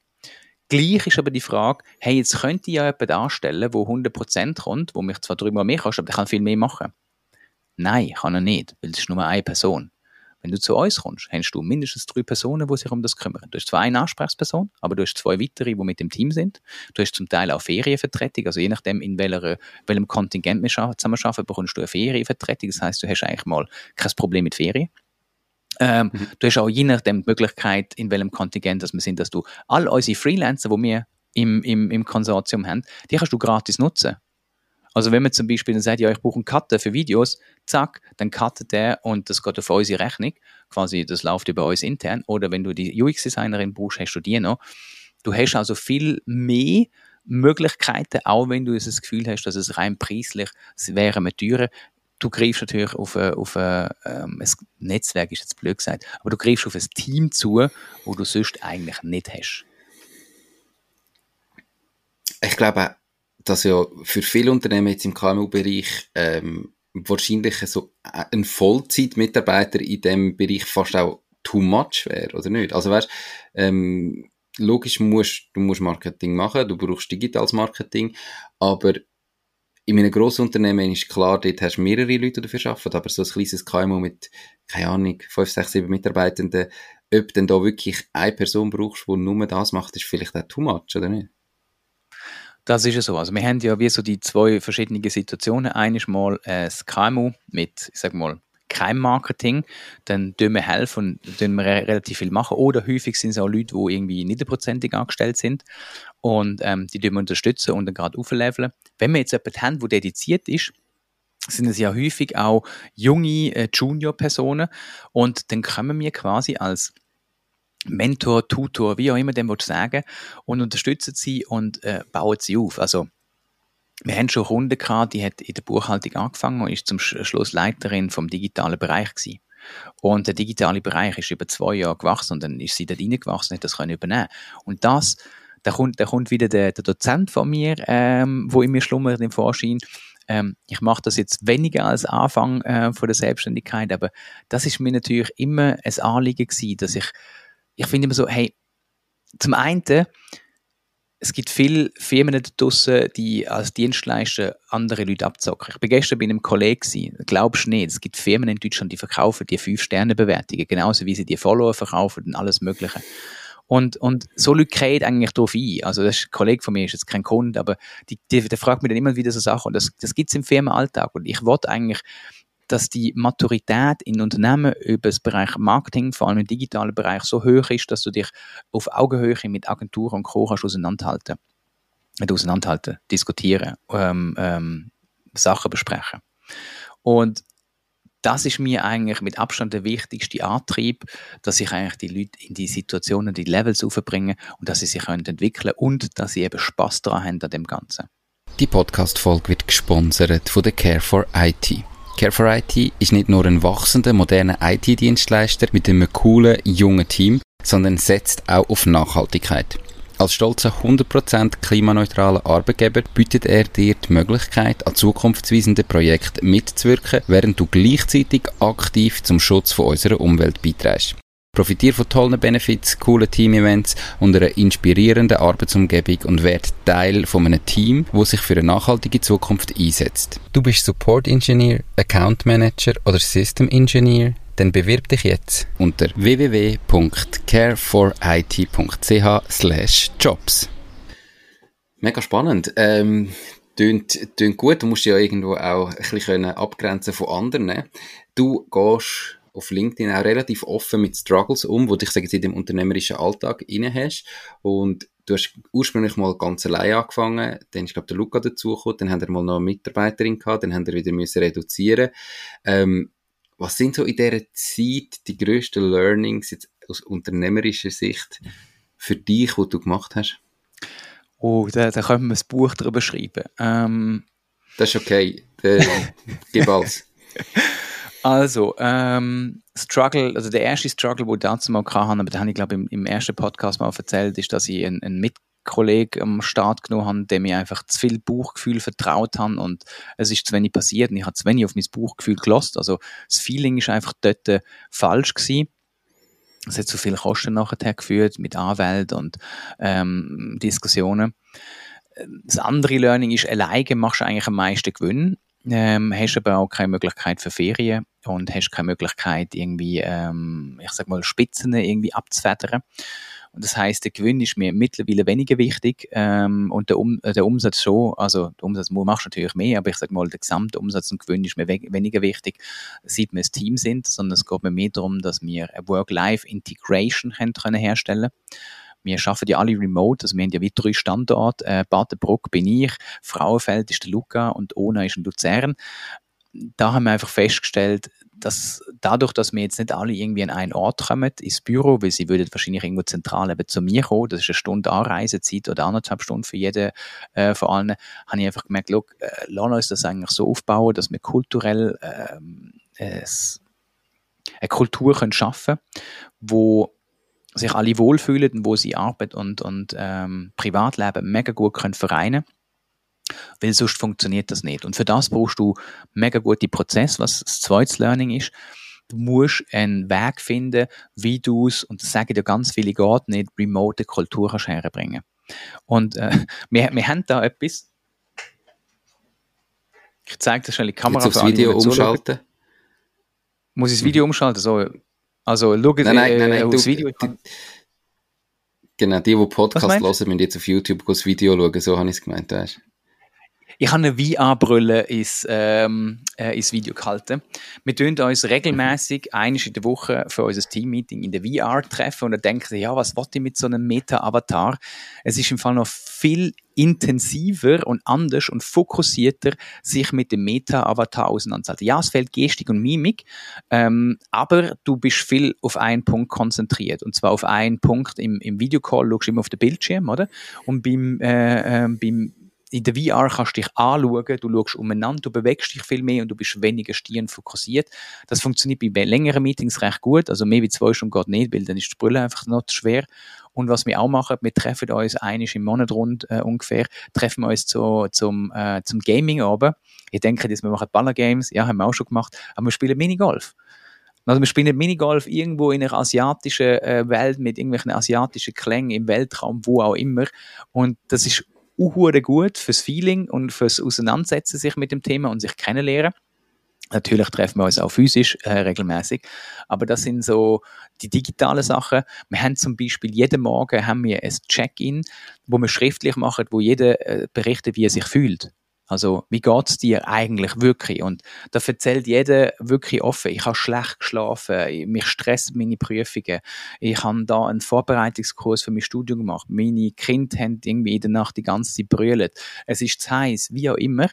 Gleich ist aber die Frage, hey, jetzt könnte ich ja jemanden anstellen, der 100% kommt, wo mich zwar drüber mehr kostet, aber der kann viel mehr machen. Nein, kann er nicht, weil es ist nur eine Person. Wenn du zu uns kommst, hast du mindestens drei Personen, die sich um das kümmern. Du hast zwar eine Ansprechperson, aber du hast zwei weitere, die mit dem Team sind. Du hast zum Teil auch Ferienvertretung, also je nachdem, in welcher, welchem Kontingent wir zusammen arbeiten, bekommst du eine Ferienvertretung. Das heißt, du hast eigentlich mal kein Problem mit Ferien. Ähm, mhm. Du hast auch je nachdem die Möglichkeit, in welchem Kontingent dass wir sind, dass du all unsere Freelancer, die wir im, im, im Konsortium haben, die kannst du gratis nutzen. Also wenn man zum Beispiel dann sagt, ja, ich brauche einen Cutter für Videos, zack, dann cuttet der und das geht auf unsere Rechnung, quasi das läuft über uns intern. Oder wenn du die UX-Designerin brauchst, hast du die noch. Du hast also viel mehr Möglichkeiten, auch wenn du das Gefühl hast, dass es rein preislich wäre mit teurer du greifst natürlich auf, ein, auf ein, ähm, ein Netzwerk, ist jetzt blöd gesagt, aber du greifst auf ein Team zu, wo du sonst eigentlich nicht hast. Ich glaube, dass ja für viele Unternehmen jetzt im KMU-Bereich ähm, wahrscheinlich so ein Vollzeitmitarbeiter in dem Bereich fast auch too much wäre, oder nicht? Also weißt, ähm, logisch musst du musst Marketing machen, du brauchst digitales Marketing, aber in einem grossen Unternehmen ist klar, dort hast du mehrere Leute, dafür arbeiten, aber so ein kleines KMU mit, keine Ahnung, 5, 6, 7 Mitarbeitenden, ob du denn da wirklich eine Person brauchst, die nur das macht, ist vielleicht auch too much, oder nicht? Das ist ja so. Also wir haben ja wie so die zwei verschiedenen Situationen. Eines mal äh, das KMU mit, ich sag mal, kein Marketing, dann tun wir helfen und tun wir relativ viel machen. Oder häufig sind es auch Leute, die irgendwie niederprozentig angestellt sind und ähm, die tun wir unterstützen und dann gerade aufleveln. Wenn wir jetzt jemanden haben, der dediziert ist, sind es ja häufig auch junge äh, Junior-Personen und dann kommen wir quasi als Mentor, Tutor, wie auch immer dem sagen und unterstützen sie und äh, bauen sie auf. Also wir haben schon Runde gehabt, die hat in der Buchhaltung angefangen und ist zum Schluss Leiterin vom digitalen Bereich gewesen. Und der digitale Bereich ist über zwei Jahre gewachsen und dann ist sie da reingewachsen und hat das können übernehmen. Und das, da kommt, da kommt wieder der, der Dozent von mir, ähm, wo in mir schlummert im Vorschein. Ähm, ich mache das jetzt weniger als Anfang äh, von der Selbstständigkeit, aber das ist mir natürlich immer ein Anliegen gewesen, dass ich, ich finde immer so, hey, zum einen es gibt viele Firmen da draussen, die als Dienstleister andere Leute abzocken. Ich bin gestern bei einem Kollegen, glaubst du nicht, es gibt Firmen in Deutschland, die verkaufen die Fünf-Sterne-Bewertungen, genauso wie sie die Follower verkaufen und alles Mögliche. Und, und so Leute gehen eigentlich darauf ein. Also, das ist ein Kollege von mir, ist jetzt kein Kunde, aber die, die, der fragt mich dann immer wieder so Sachen. Und das, das gibt es im Firmenalltag. Und ich wollte eigentlich dass die Maturität in Unternehmen über das Bereich Marketing, vor allem im digitalen Bereich, so hoch ist, dass du dich auf Augenhöhe mit Agenturen und Co. kannst auseinanderhalten. Nicht auseinanderhalten, diskutieren, ähm, ähm, Sachen besprechen. Und das ist mir eigentlich mit Abstand der wichtigste Antrieb, dass ich eigentlich die Leute in die Situationen, die Levels aufbringe und dass sie sich können entwickeln und dass sie eben Spaß daran haben an dem Ganzen. Die Podcast-Folge wird gesponsert von der Care for IT. Care for IT ist nicht nur ein wachsender, moderner IT-Dienstleister mit einem coolen, jungen Team, sondern setzt auch auf Nachhaltigkeit. Als stolzer 100% klimaneutraler Arbeitgeber bietet er dir die Möglichkeit, an zukunftsweisenden Projekten mitzuwirken, während du gleichzeitig aktiv zum Schutz von unserer Umwelt beiträgst. Profitiere von tollen Benefits, coolen Team-Events und einer inspirierenden Arbeitsumgebung und werde Teil von einem Team, das sich für eine nachhaltige Zukunft einsetzt. Du bist Support Engineer, Account Manager oder System Engineer? Dann bewirb dich jetzt unter www.careforit.ch/jobs. Mega spannend. Ähm, tönt, tönt gut. Du musst ja irgendwo auch ein bisschen abgrenzen von anderen. Du gehst auf LinkedIn auch relativ offen mit Struggles um, wo dich, sage ich, in dem unternehmerischen Alltag inne hast. Und du hast ursprünglich mal ganz allein angefangen, dann ist, glaube der Luca dazugekommen, dann haben wir mal noch eine Mitarbeiterin gehabt, dann haben wir wieder müssen reduzieren. Ähm, was sind so in dieser Zeit die grössten Learnings jetzt aus unternehmerischer Sicht für dich, die du gemacht hast? Oh, da, da können wir ein Buch darüber schreiben. Ähm, das ist okay. gib alles. Also, ähm, Struggle, also der erste Struggle, wo ich dazu mal hatte, aber den habe ich glaube im, im ersten Podcast mal erzählt, ist, dass ich einen, einen Mitkollegen am Start genommen habe, dem ich einfach zu viel Bauchgefühl vertraut habe und es ist zu wenig passiert und ich habe zu wenig auf mein Bauchgefühl gelost. Also das Feeling ist einfach dort äh, falsch gewesen. Es hat zu viele Kosten nachher geführt mit Anwälten und ähm, Diskussionen. Das andere Learning ist, alleine machst du eigentlich am meisten Gewinn ähm, hast aber auch keine Möglichkeit für Ferien und hast keine Möglichkeit irgendwie, ähm, ich sag mal, Spitzen irgendwie abzufedern. Und das heißt, der Gewinn ist mir mittlerweile weniger wichtig ähm, und der, um, äh, der Umsatz schon. Also der Umsatz machst du natürlich mehr, aber ich sag mal, der gesamte Umsatz und Gewinn ist mir we weniger wichtig, seit wir ein Team sind, sondern es geht mir mehr darum, dass wir eine Work-Life-Integration können herstellen wir arbeiten ja alle remote, also wir haben ja wie drei Standorte. Äh, Badenbruck bin ich, Frauenfeld ist der Luca und Ona ist in Luzern. Da haben wir einfach festgestellt, dass dadurch, dass wir jetzt nicht alle irgendwie an einen Ort kommen, ins Büro, weil sie würden wahrscheinlich irgendwo zentral eben zu mir kommen, das ist eine Stunde Anreisezeit oder anderthalb Stunden für jeden äh, von allen, habe ich einfach gemerkt, look, äh, lass uns das eigentlich so aufbauen, dass wir kulturell äh, eine Kultur können schaffen können, wo sich alle wohlfühlen, wo sie Arbeit und, und ähm, Privatleben mega gut können vereinen weil sonst funktioniert das nicht. Und für das brauchst du mega gute Prozess, was das zweite Learning ist. Du musst einen Weg finden, wie du es, und das sagen dir ganz viele geht nicht, remote Kultur kannst herbringen. Und äh, wir, wir haben da etwas, Ich zeige dir schnell die Kamera. Jetzt aufs Video umschalten. Muss ich das Video umschalten? So, also, schau nein, nein, nein, nein, aufs Video. Die, genau, die, die Podcast hören, müssen jetzt auf YouTube das Video schauen. So habe ich es gemeint, weißt ich habe eine VR-Brille ins, ähm, äh, ins Video gehalten. Wir tun uns regelmäßig einmal in der Woche für unser Team-Meeting in der VR treffen und dann denken, ja, was wollte ich mit so einem Meta-Avatar? Es ist im Fall noch viel intensiver und anders und fokussierter sich mit dem Meta-Avatar auseinandersetzen. Ja, es fehlt Gestik und Mimik, ähm, aber du bist viel auf einen Punkt konzentriert. Und zwar auf einen Punkt im, im Videocall, schaust du immer auf den Bildschirm, oder? Und beim, äh, äh, beim in der VR kannst du dich anschauen, du schaust umeinander, du bewegst dich viel mehr und du bist weniger stirn fokussiert. Das funktioniert bei längeren Meetings recht gut, also mehr wie zwei Stunden geht nicht, weil dann ist die Brille einfach noch zu schwer. Und was wir auch machen, wir treffen uns einiges im Monat rund äh, ungefähr, treffen wir uns zu, zum, äh, zum Gaming oben. Ich denke, dass wir machen Ballergames, ja, haben wir auch schon gemacht, aber wir spielen Minigolf. Also wir spielen Minigolf irgendwo in einer asiatischen äh, Welt mit irgendwelchen asiatischen Klängen im Weltraum, wo auch immer. Und das ist uhure gut fürs Feeling und fürs Auseinandersetzen sich mit dem Thema und sich kennenlernen. Natürlich treffen wir uns auch physisch äh, regelmäßig, aber das sind so die digitalen Sachen. Wir haben zum Beispiel jeden Morgen haben wir ein Check-in, wo wir schriftlich machen, wo jeder äh, berichtet, wie er sich fühlt. Also, wie geht es dir eigentlich wirklich? Und da erzählt jeder wirklich offen. Ich habe schlecht geschlafen, mich stresst meine Prüfungen. Ich habe da einen Vorbereitungskurs für mein Studium gemacht. Meine Kinder haben irgendwie in der Nacht die ganze Zeit brüllt. Es ist zu heiß, wie auch immer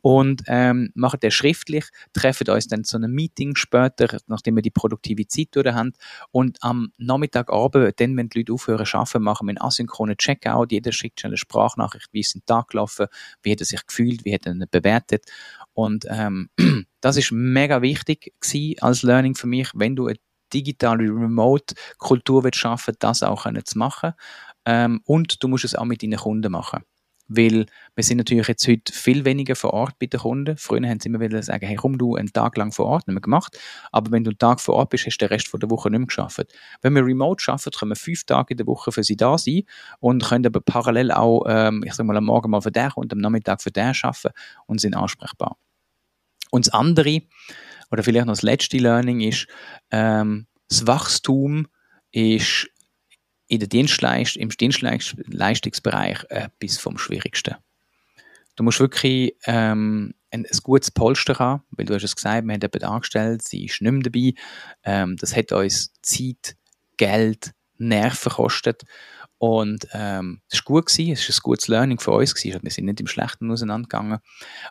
und ähm, machen das schriftlich, treffen uns dann zu einem Meeting später, nachdem wir die produktive Zeit durch haben. Und am Nachmittagabend, dann, wenn die Leute aufhören zu arbeiten, machen wir einen asynchronen Checkout, jeder schickt schon eine Sprachnachricht, wie ist ein Tag gelaufen, wie hat er sich gefühlt, wie hat er ihn bewertet. Und ähm, das ist mega wichtig als Learning für mich, wenn du eine digitale Remote-Kultur schaffen das auch zu machen. Ähm, und du musst es auch mit deinen Kunden machen weil wir sind natürlich jetzt heute viel weniger vor Ort bei den Kunden. Früher haben sie immer wieder sagen, hey, komm du einen Tag lang vor Ort, nicht mehr gemacht. Aber wenn du einen Tag vor Ort bist, hast du den Rest der Woche nicht mehr geschafft. Wenn wir remote arbeiten, können wir fünf Tage in der Woche für sie da sein und können aber parallel auch, ähm, ich sag mal, am Morgen mal für den und am Nachmittag für den arbeiten und sind ansprechbar. Und das andere, oder vielleicht noch das letzte Learning ist, ähm, das Wachstum ist in der Dienstleist im Dienstleistungsbereich etwas vom Schwierigsten. Du musst wirklich ähm, ein, ein gutes Polster haben, weil du hast es gesagt, wir haben jemanden angestellt, sie ist nicht mehr dabei. Ähm, das hat uns Zeit, Geld, Nerven gekostet. Und ähm, es war gut, es war ein gutes Learning für uns. Gewesen. Wir sind nicht im Schlechten auseinandergegangen.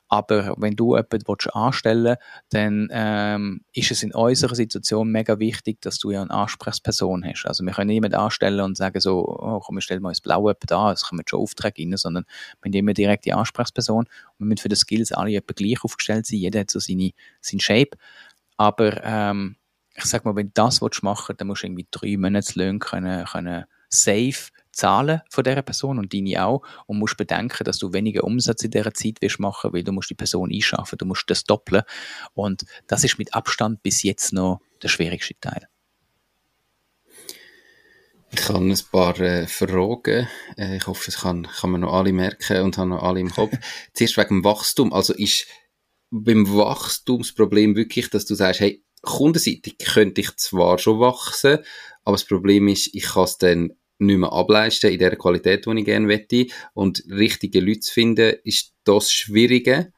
Aber wenn du jemanden anstellen willst, dann ähm, ist es in unserer Situation mega wichtig, dass du ja eine Ansprechperson hast. Also wir können niemanden anstellen und sagen so, oh, komm, wir stellen mal das Blaue da, es kommen schon Aufträge rein, sondern wir immer direkt die Ansprechperson und wir müssen für die Skills alle etwa gleich aufgestellt sein. Jeder hat so seine, seinen Shape. Aber ähm, ich sag mal, wenn du das machen willst, dann musst du irgendwie drei Monatslöhne können, können safe zahlen von dieser Person und deine auch und musst bedenken, dass du weniger Umsatz in dieser Zeit wirst machen, weil du musst die Person einschaffen, du musst das doppeln und das ist mit Abstand bis jetzt noch der schwierigste Teil. Ich habe ein paar äh, Fragen. Äh, ich hoffe, es kann, kann man noch alle merken und habe noch alle im Kopf. Zuerst wegen dem Wachstum. Also ist beim Wachstumsproblem wirklich, dass du sagst, hey, kundenseitig könnte ich zwar schon wachsen, aber das Problem ist, ich kann es dann nicht mehr ableisten in der Qualität, die ich gerne möchte. Und richtige Leute zu finden, ist das Schwierige?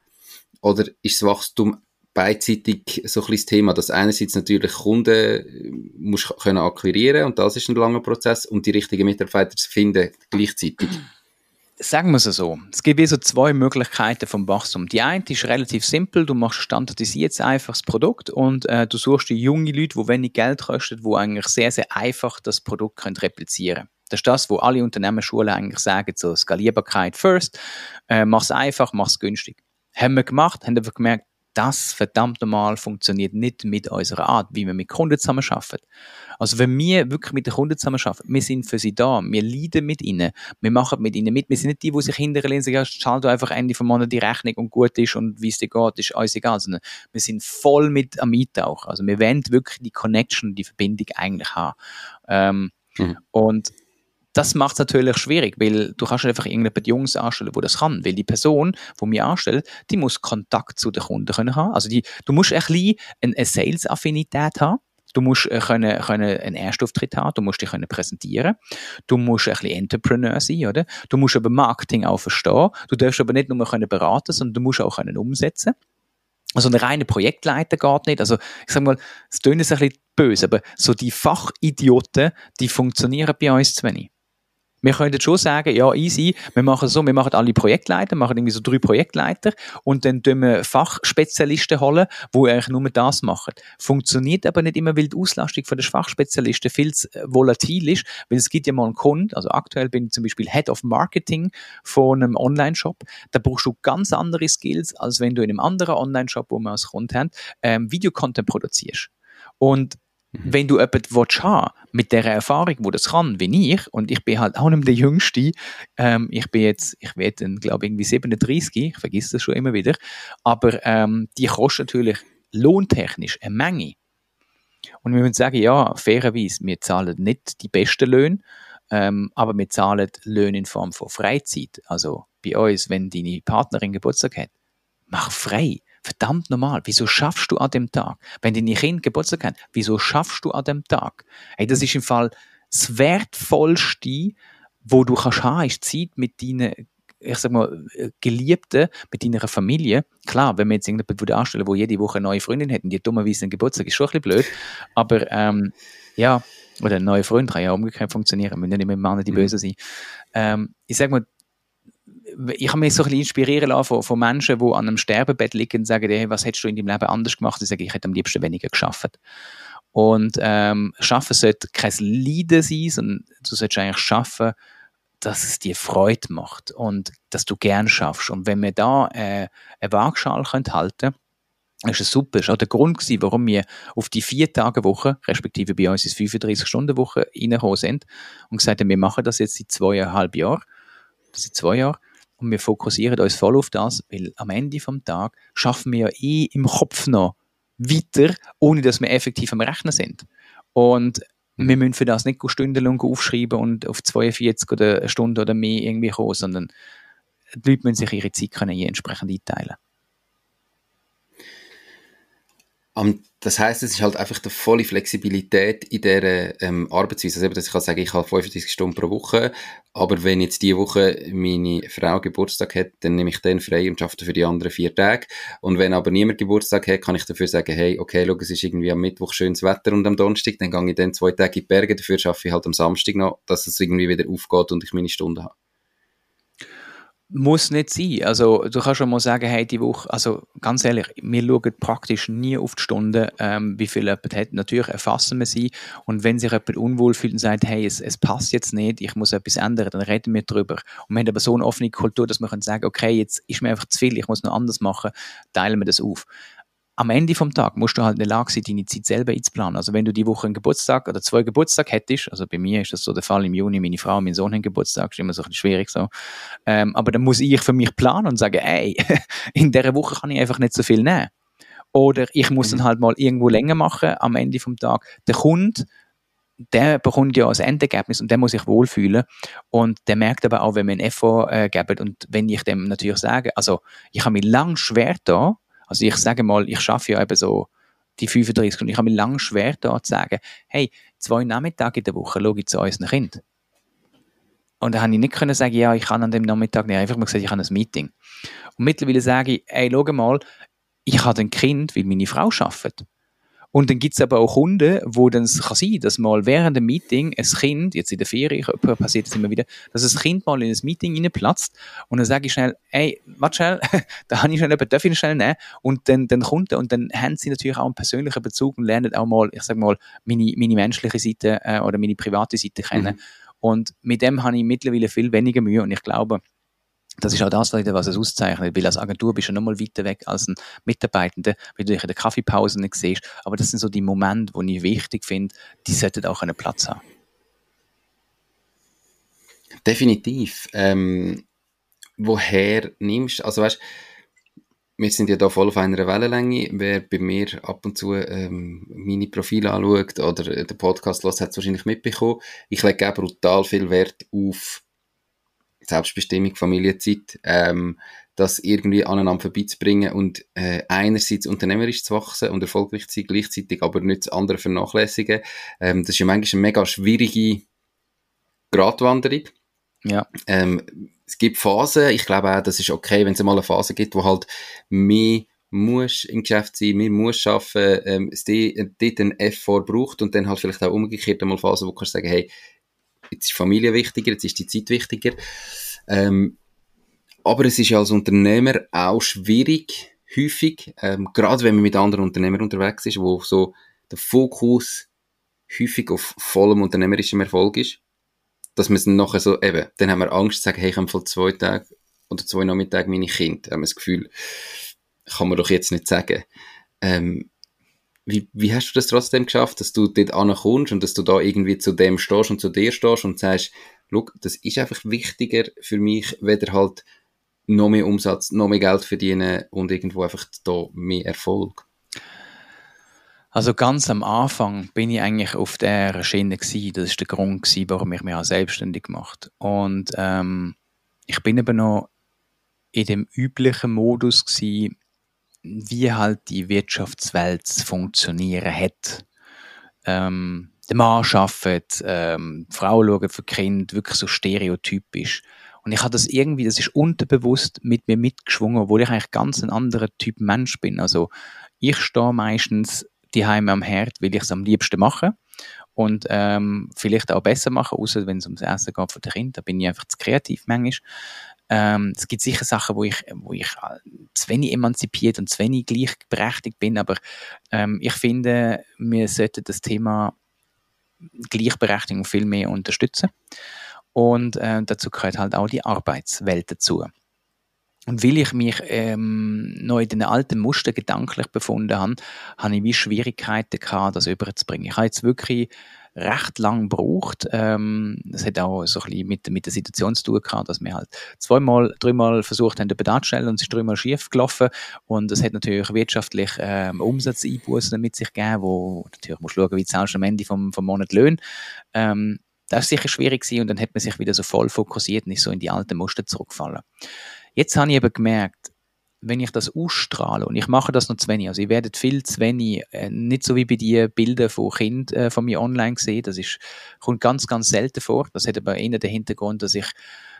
Oder ist das Wachstum beidseitig so ein das Thema, dass einerseits natürlich Kunden äh, muss können akquirieren und das ist ein langer Prozess und die richtigen Mitarbeiter zu finden gleichzeitig? Sagen wir es so. Es gibt so zwei Möglichkeiten vom Wachstum. Die eine ist relativ simpel. Du machst standardisiert einfach das Produkt und äh, du suchst die junge Leute, die wenig Geld kosten, die eigentlich sehr, sehr einfach das Produkt können replizieren Das ist das, wo alle Unternehmensschulen eigentlich sagen, so Skalierbarkeit first, äh, mach's einfach, mach's günstig. Haben wir gemacht, haben wir gemerkt, das verdammt normal funktioniert nicht mit unserer Art, wie wir mit Kunden zusammenarbeiten. Also wenn wir wirklich mit den Kunden zusammenarbeiten, wir sind für sie da, wir leiden mit ihnen, wir machen mit ihnen mit, wir sind nicht die, die sich hinterher und sagen, ja, du einfach Ende vom Monat die Rechnung und gut ist und wie es dir geht, ist alles egal, sondern wir sind voll mit am Eintauchen. Also wir wollen wirklich die Connection, die Verbindung eigentlich haben. Ähm, mhm. Und das macht es natürlich schwierig, weil du kannst einfach irgendjemand Jungs anstellen, wo das kann, weil die Person, die mich anstellt, die muss Kontakt zu den Kunden können haben. Also die, du musst ein bisschen eine Sales-Affinität haben. Du musst äh, können, können einen Erstauftritt haben, du musst dich können präsentieren, du musst ein bisschen Entrepreneur sein, oder? Du musst aber Marketing auch verstehen, du darfst aber nicht nur können beraten, sondern du musst auch können umsetzen. Also ein reiner Projektleiter geht nicht. Also ich sag mal, es tönt ein bisschen böse, aber so die Fachidioten, die funktionieren bei uns zu wenig. Wir können schon sagen, ja, easy, wir machen so, wir machen alle Projektleiter, machen irgendwie so drei Projektleiter und dann tun wir Fachspezialisten holen, die eigentlich nur das machen. Funktioniert aber nicht immer, weil die Auslastung von den Fachspezialisten viel zu äh, volatil ist, weil es gibt ja mal einen Kunden, also aktuell bin ich zum Beispiel Head of Marketing von einem Online-Shop, da brauchst du ganz andere Skills, als wenn du in einem anderen Online-Shop, wo wir als haben, ähm, Videocontent produzierst. Und Mhm. Wenn du jemanden haben mit der Erfahrung, wo das kann, wie ich, und ich bin halt auch nicht der Jüngste, ähm, ich bin jetzt, ich werde glaube irgendwie 37, ich vergesse das schon immer wieder, aber ähm, die kostet natürlich lohntechnisch eine Menge. Und wir müssen sagen, ja, fairerweise, wir zahlen nicht die besten Löhne, ähm, aber wir zahlen Löhne in Form von Freizeit. Also bei uns, wenn deine Partnerin Geburtstag hat, mach frei. Verdammt normal. Wieso schaffst du an dem Tag? Wenn deine Kind Geburtstag haben, wieso schaffst du an dem Tag? Hey, das ist im Fall das Wertvollste, wo du kannst haben, ist Zeit mit deinen ich sag mal, Geliebten, mit deiner Familie. Klar, wenn wir jetzt irgendjemanden anstellen, der jede Woche eine neue Freundin hätten, die dummerweise einen Geburtstag, ist schon ein bisschen blöd. Aber, ähm, ja, oder eine neue Freundin kann ja umgekehrt funktionieren, wir müssen nicht immer Männer die mhm. Böse sein. Ähm, ich sag mal, ich habe mich so ein bisschen inspirieren lassen von, von Menschen, die an einem Sterbebett liegen und sagen, hey, was hättest du in deinem Leben anders gemacht? Ich sage, ich hätte am liebsten weniger geschafft. Und ähm, Schaffen sollte kein Leiden sein, sondern du solltest eigentlich schaffen, dass es dir Freude macht und dass du gern schaffst. Und wenn wir da äh, eine Waagschale halten können, ist es super. Das war auch der Grund, warum wir auf die vier Tage Woche, respektive bei uns ist 35 Stunden Woche, reingekommen sind und gesagt haben, wir machen das jetzt seit zweieinhalb Jahren, seit zwei Jahren und wir fokussieren uns voll auf das, weil am Ende vom Tag schaffen wir ja eh im Kopf noch weiter, ohne dass wir effektiv am Rechnen sind. Und wir müssen für das nicht stundenlang aufschreiben und auf 42 oder eine Stunde oder mehr irgendwie kommen, sondern die Leute müssen sich ihre Zeit können entsprechend einteilen. Um, das heißt, es ist halt einfach die volle Flexibilität in dieser ähm, Arbeitsweise. Also eben, dass ich kann sagen, ich habe 35 Stunden pro Woche, aber wenn jetzt diese Woche meine Frau Geburtstag hat, dann nehme ich den frei und arbeite für die anderen vier Tage. Und wenn aber niemand Geburtstag hat, kann ich dafür sagen, hey, okay, schau, es ist irgendwie am Mittwoch schönes Wetter und am Donnerstag, dann gehe ich dann zwei Tage in die Berge, dafür arbeite ich halt am Samstag noch, dass es irgendwie wieder aufgeht und ich meine Stunden habe. Muss nicht sein. Also, du kannst schon mal sagen, hey, die Woche, also ganz ehrlich, wir schauen praktisch nie auf die Stunden, ähm, wie viel jemand hat. Natürlich erfassen wir sie und wenn sich jemand unwohl fühlt und sagt, hey, es, es passt jetzt nicht, ich muss etwas ändern, dann reden wir darüber. Und wir haben aber so eine offene Kultur, dass wir können sagen, okay, jetzt ist mir einfach zu viel, ich muss noch anders machen, teilen wir das auf am Ende vom Tag musst du halt in der Lage sein, deine Zeit selber einzuplanen. Also wenn du die Woche einen Geburtstag oder zwei Geburtstag hättest, also bei mir ist das so der Fall im Juni, meine Frau und mein Sohn haben Geburtstag, ist immer so ein bisschen schwierig so. Ähm, aber dann muss ich für mich planen und sagen, ey, in dieser Woche kann ich einfach nicht so viel nehmen. Oder ich muss dann mhm. halt mal irgendwo länger machen am Ende vom Tag. Der Kunde, der bekommt ja als Endergebnis und der muss sich wohlfühlen und der merkt aber auch, wenn wir ein Effort äh, geben und wenn ich dem natürlich sage, also ich habe mich lang schwer da, also ich sage mal, ich schaffe ja eben so die 35 und ich habe mir lange schwer da zu sagen, hey, zwei Nachmittage in der Woche schaue ich zu unseren Kind. Und da habe ich nicht können sagen, ja, ich kann an dem Nachmittag nicht. Einfach mal gesagt, ich habe ein Meeting. Und mittlerweile sage ich, hey, schau mal, ich habe ein Kind, weil meine Frau arbeitet. Und dann gibt es aber auch Kunden, wo dann es kann sein, dass mal während dem Meeting ein Kind, jetzt in der Ferie passiert das immer wieder, dass ein Kind mal in ein Meeting reinplatzt und dann sage ich schnell, ey, warte schnell, da habe ich schnell jemanden, darf ich schnell nehmen? Und dann, dann kommt er und dann haben sie natürlich auch einen persönlichen Bezug und lernen auch mal, ich sage mal, meine, meine menschliche Seite äh, oder meine private Seite kennen. Mhm. Und mit dem habe ich mittlerweile viel weniger Mühe und ich glaube, das ist auch das, was es auszeichnet, weil als Agentur bist du noch mal weiter weg als ein Mitarbeitender, weil du dich in der Kaffeepause nicht siehst. Aber das sind so die Momente, die ich wichtig finde, die sollten auch einen Platz haben. Definitiv. Ähm, woher nimmst, also weißt, wir sind ja da voll auf einer Wellenlänge. Wer bei mir ab und zu ähm, meine Profile anschaut oder den Podcast hört, hat es wahrscheinlich mitbekommen. Ich lege auch brutal viel Wert auf Selbstbestimmung, Familienzeit, ähm, das irgendwie aneinander vorbeizubringen und äh, einerseits unternehmerisch zu wachsen und erfolgreich zu sein, gleichzeitig aber nicht das andere vernachlässigen. Ähm, das ist ja manchmal eine mega schwierige Gratwanderung. Ja. Ähm, es gibt Phasen, ich glaube auch, das ist okay, wenn es mal eine Phase gibt, wo halt mehr muss im Geschäft sein, mehr muss arbeiten, ähm, es dort einen Effort braucht und dann halt vielleicht auch umgekehrt einmal Phasen, wo du kannst sagen, hey, jetzt ist Familie wichtiger, jetzt ist die Zeit wichtiger. Ähm, aber es ist ja als Unternehmer auch schwierig, häufig, ähm, gerade wenn man mit anderen Unternehmern unterwegs ist, wo so der Fokus häufig auf vollem unternehmerischem Erfolg ist, dass man es nachher so, eben, dann haben wir Angst zu sagen, hey, ich habe vor zwei Tagen oder zwei Nachmittagen meine Kinder, haben wir das Gefühl, kann man doch jetzt nicht sagen. Ähm, wie, wie hast du das trotzdem geschafft, dass du dort ankommst und dass du da irgendwie zu dem stehst und zu dir stehst und sagst, look, das ist einfach wichtiger für mich, weder halt noch mehr Umsatz, noch mehr Geld verdienen und irgendwo einfach da mehr Erfolg? Also ganz am Anfang bin ich eigentlich auf der Schiene gewesen. Das ist der Grund gewesen, warum ich mich auch selbstständig gemacht. Und ähm, ich bin aber noch in dem üblichen Modus gewesen, wie halt die Wirtschaftswelt funktionieren hat. Ähm, der Mann arbeitet, ähm, die Frau schaut für Kind, wirklich so stereotypisch. Und ich habe das irgendwie, das ist unterbewusst mit mir mitgeschwungen, obwohl ich eigentlich ganz ein anderer Typ Mensch bin. Also ich stehe meistens die Heime am Herd, will ich es am liebsten machen und ähm, vielleicht auch besser machen, außer wenn es ums Essen geht von den Kindern, da bin ich einfach zu kreativ manchmal. Ähm, es gibt sicher Sachen, wo ich, wo ich äh, zu wenig emanzipiert und zu wenig gleichberechtigt bin, aber ähm, ich finde, wir sollten das Thema Gleichberechtigung viel mehr unterstützen. Und äh, dazu gehört halt auch die Arbeitswelt dazu. Und weil ich mich ähm, noch in den alten Muster gedanklich befunden habe, habe ich wie Schwierigkeiten gehabt, das überzubringen. Ich habe jetzt wirklich recht lang gebraucht. Ähm, das hat auch so ein bisschen mit, mit der Situation zu tun gehabt, dass wir halt zweimal, dreimal versucht haben, den anzustellen und es ist dreimal schief gelaufen. Und es hat natürlich wirtschaftlich ähm, Umsatzeinbußen mit sich gegeben, wo natürlich muss schauen, wie zahlst du am Ende vom, vom Monat Löhne. Ähm, das ist sicher schwierig gewesen und dann hat man sich wieder so voll fokussiert und ist so in die alten Muster zurückgefallen. Jetzt habe ich eben gemerkt, wenn ich das ausstrahle, und ich mache das noch zu wenig, also ihr werdet viel zu wenig, äh, nicht so wie bei den Bildern von Kindern äh, von mir online gesehen, das ist, kommt ganz, ganz selten vor. Das hat aber eher den Hintergrund, dass ich,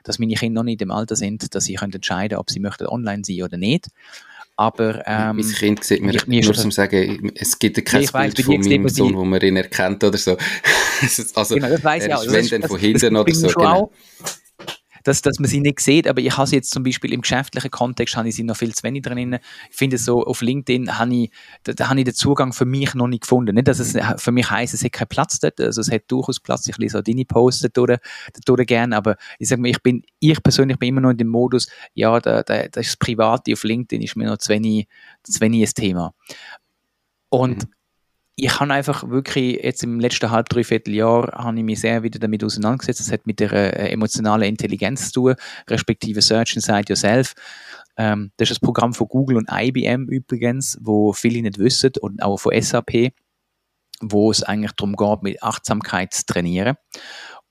dass meine Kinder noch nicht im Alter sind, dass sie können entscheiden, ob sie möchten online sein oder nicht. Aber, ähm, Mein Kind sieht mir, mir nur zum sagen, es gibt kein Bild weiss, von meinem Sohn, wo man ihn erkennt oder so. also, genau, das weiss ich auch. ist, wenn dann von hinten oder so. Genau dass, dass man sie nicht sieht, aber ich habe sie jetzt zum Beispiel im geschäftlichen Kontext, habe ich sie noch viel zu wenig drin. Ich finde so, auf LinkedIn habe ich, da, da habe ich den Zugang für mich noch nicht gefunden. Nicht, dass es für mich heisst, es hat keinen Platz dort, also es hat durchaus Platz, ich lese auch deine Posts durch gerne, aber ich sage mir, ich bin, ich persönlich bin immer noch in dem Modus, ja, da, da, das Private auf LinkedIn ist mir noch zu wenig, zu wenig ein Thema. Und mhm ich habe einfach wirklich jetzt im letzten halb, dreiviertel Jahr habe ich mich sehr wieder damit auseinandergesetzt. Das hat mit der äh, emotionalen Intelligenz zu tun, respektive Search Inside Yourself. Ähm, das ist das Programm von Google und IBM übrigens, wo viele nicht wissen und auch von SAP, wo es eigentlich darum geht, mit Achtsamkeit zu trainieren.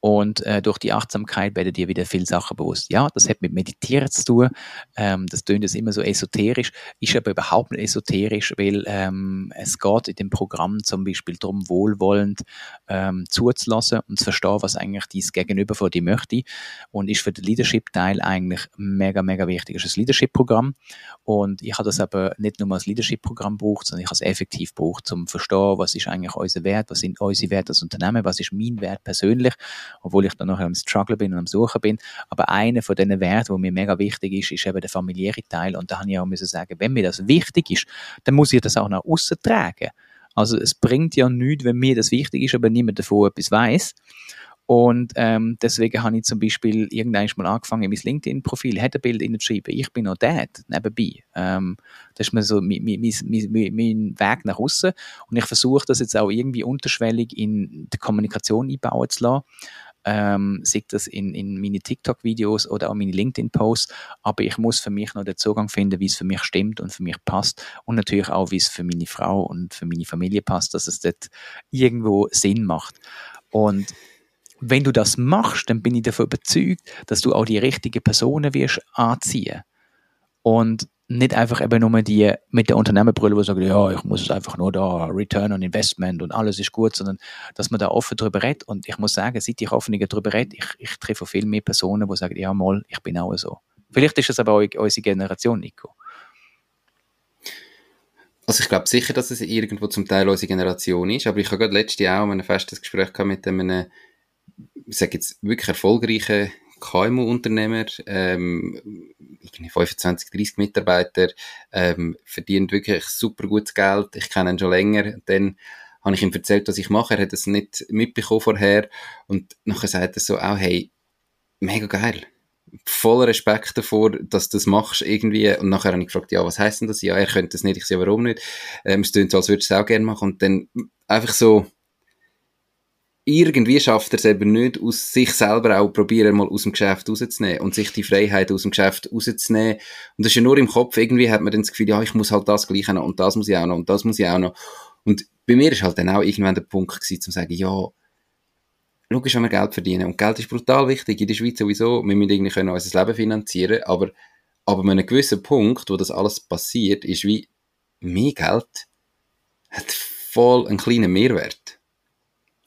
Und äh, durch die Achtsamkeit werdet ihr wieder viel Sachen bewusst. Ja, das hat mit Meditieren zu tun. Ähm, das tönt jetzt immer so esoterisch, ist aber überhaupt nicht esoterisch, weil ähm, es geht in dem Programm zum Beispiel darum, wohlwollend ähm, zuzulassen und zu verstehen, was eigentlich dies Gegenüber von dir möchte. Und ist für den Leadership-Teil eigentlich mega, mega wichtig. Es ist ein Leadership-Programm. Und ich habe das aber nicht nur als Leadership-Programm gebraucht, sondern ich habe es effektiv gebraucht, um zu verstehen, was ist eigentlich unser Wert, was sind unsere Werte als Unternehmen, was ist mein Wert persönlich obwohl ich dann noch am Struggle bin und am Suchen bin. Aber einer von diesen Werten, der mir mega wichtig ist, ist eben der familiäre Teil. Und da habe ich auch müssen sagen, wenn mir das wichtig ist, dann muss ich das auch nach außen tragen. Also es bringt ja nichts, wenn mir das wichtig ist, aber niemand davon etwas weiß. Und ähm, deswegen habe ich zum Beispiel irgendwann mal angefangen, mein LinkedIn-Profil Headerbild hineinzuschreiben. Ich bin noch Dad nebenbei. Ähm, das ist mir so mein, mein, mein, mein Weg nach außen. Und ich versuche das jetzt auch irgendwie unterschwellig in die Kommunikation einbauen zu lassen. ähm, sei das in, in meine TikTok-Videos oder auch meine LinkedIn-Posts, aber ich muss für mich noch den Zugang finden, wie es für mich stimmt und für mich passt und natürlich auch, wie es für meine Frau und für meine Familie passt, dass es dort irgendwo Sinn macht. Und wenn du das machst, dann bin ich davon überzeugt, dass du auch die richtigen Personen wirst anziehen. Und nicht einfach eben nur die mit der Unternehmerbrille, die sagen, ja, ich muss es einfach nur da, Return on Investment und alles ist gut, sondern dass man da offen drüber redet. Und ich muss sagen, seit ich offener drüber rede, ich, ich treffe viel mehr Personen, die sagen, ja, mal, ich bin auch so. Vielleicht ist es aber auch unsere Generation, Nico. Also ich glaube sicher, dass es irgendwo zum Teil unsere Generation ist, aber ich habe gerade letztes Jahr auch ein festes Gespräch mit einem, ich sage jetzt, wirklich erfolgreichen KMU-Unternehmer, ähm, 25, 30 Mitarbeiter, ähm, verdient wirklich super gutes Geld. Ich kenne ihn schon länger. Dann habe ich ihm erzählt, was ich mache. Er hat es nicht mitbekommen vorher. Und nachher sagt er so auch, hey, mega geil. Voller Respekt davor, dass du das machst irgendwie. Und nachher habe ich gefragt, ja, was heisst denn das? Ja, er könnte das nicht. Ich sehe, warum nicht? Ähm, es klingt so, als würdest du es auch gerne machen. Und dann einfach so, irgendwie schafft er es eben nicht, aus sich selber auch probieren, mal aus dem Geschäft rauszunehmen und sich die Freiheit aus dem Geschäft rauszunehmen. Und das ist ja nur im Kopf, irgendwie hat man dann das Gefühl, ja, ich muss halt das Gleiche noch und das muss ich auch noch und das muss ich auch noch. Und bei mir ist halt dann auch irgendwann der Punkt gewesen, zu sagen, ja, logisch, wenn wir Geld verdienen. Und Geld ist brutal wichtig in der Schweiz sowieso. Wir müssen irgendwie können unser Leben finanzieren, aber, aber an einem gewissen Punkt, wo das alles passiert, ist wie, mehr Geld hat voll einen kleinen Mehrwert.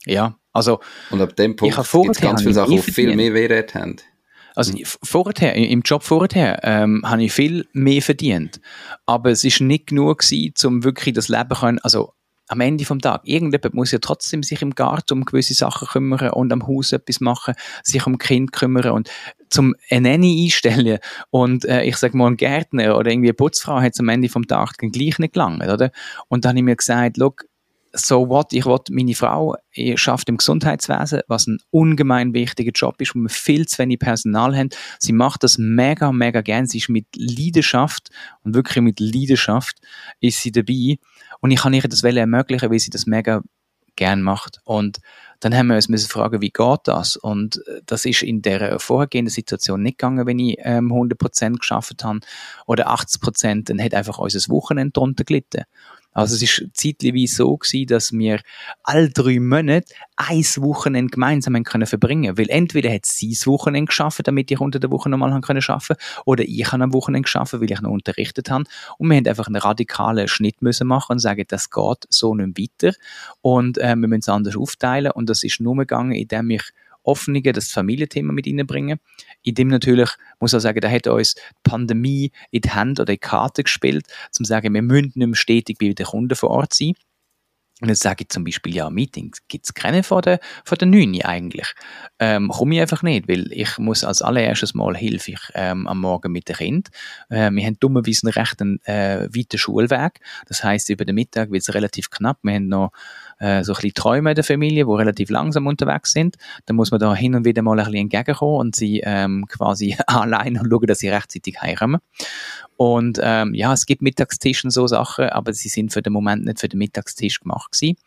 Ja, also, und ab dem Punkt gibt es ganz viele Sachen, die viel mehr Wert haben. Also vorher, im Job vorher ähm, habe ich viel mehr verdient, aber es ist nicht genug gewesen, um wirklich das Leben können, also am Ende vom Tag, irgendjemand muss ja trotzdem sich im Garten um gewisse Sachen kümmern und am Haus etwas machen, sich um Kind kümmern und zum eine Nanny einstellen und äh, ich sage mal ein Gärtner oder irgendwie eine Putzfrau hat am Ende vom Tag den gleich nicht gelangt, oder? Und dann habe ich mir gesagt, look, so what, ich will, meine Frau schafft im Gesundheitswesen, was ein ungemein wichtiger Job ist, wo wir viel zu wenig Personal haben. Sie macht das mega, mega gern. Sie ist mit Leidenschaft und wirklich mit Leidenschaft ist sie dabei. Und ich kann ihr das ermöglichen, weil sie das mega gern macht. Und dann haben wir uns müssen fragen, wie geht das? Und äh, das ist in der vorhergehenden Situation nicht gegangen, wenn ich ähm, 100% geschafft habe oder 80%, dann hat einfach unser Wochenende drunter gelitten. Also es ist zeitweise so gewesen, dass wir alle drei Monate ein Wochenende gemeinsam haben können verbringen Weil entweder hat sie das Wochenende geschaffen, damit ich unter der Woche nochmal können schaffen, oder ich habe am Wochenende geschaffen, weil ich noch unterrichtet habe. Und wir haben einfach einen radikalen Schnitt müssen machen und sagen, das geht so nicht weiter. Und äh, wir müssen es anders aufteilen. Und das ist nur gegangen, indem ich Offenige, das Familienthema mit reinbringen. In dem natürlich, muss ich sagen, da hat uns die Pandemie in die Hand oder in die Karte gespielt, zum sagen, wir müssen nicht mehr stetig bei den Kunden vor Ort sein. Und jetzt sage ich zum Beispiel, ja, Meetings gibt es keine von der, von der 9 eigentlich. Ähm, komme ich einfach nicht, weil ich muss als allererstes Mal Hilfe ich, ähm, am Morgen mit dem Kind. Äh, wir haben dummerweise einen recht äh, weiten Schulweg. Das heißt über den Mittag wird es relativ knapp. Wir haben noch äh, so ein bisschen Träume in der Familie, die relativ langsam unterwegs sind. Dann muss man da hin und wieder mal ein bisschen entgegenkommen und sie ähm, quasi allein und schauen, dass sie rechtzeitig heimkommen. Und ähm, ja, es gibt Mittagstisch und so Sachen, aber sie sind für den Moment nicht für den Mittagstisch gemacht gewesen.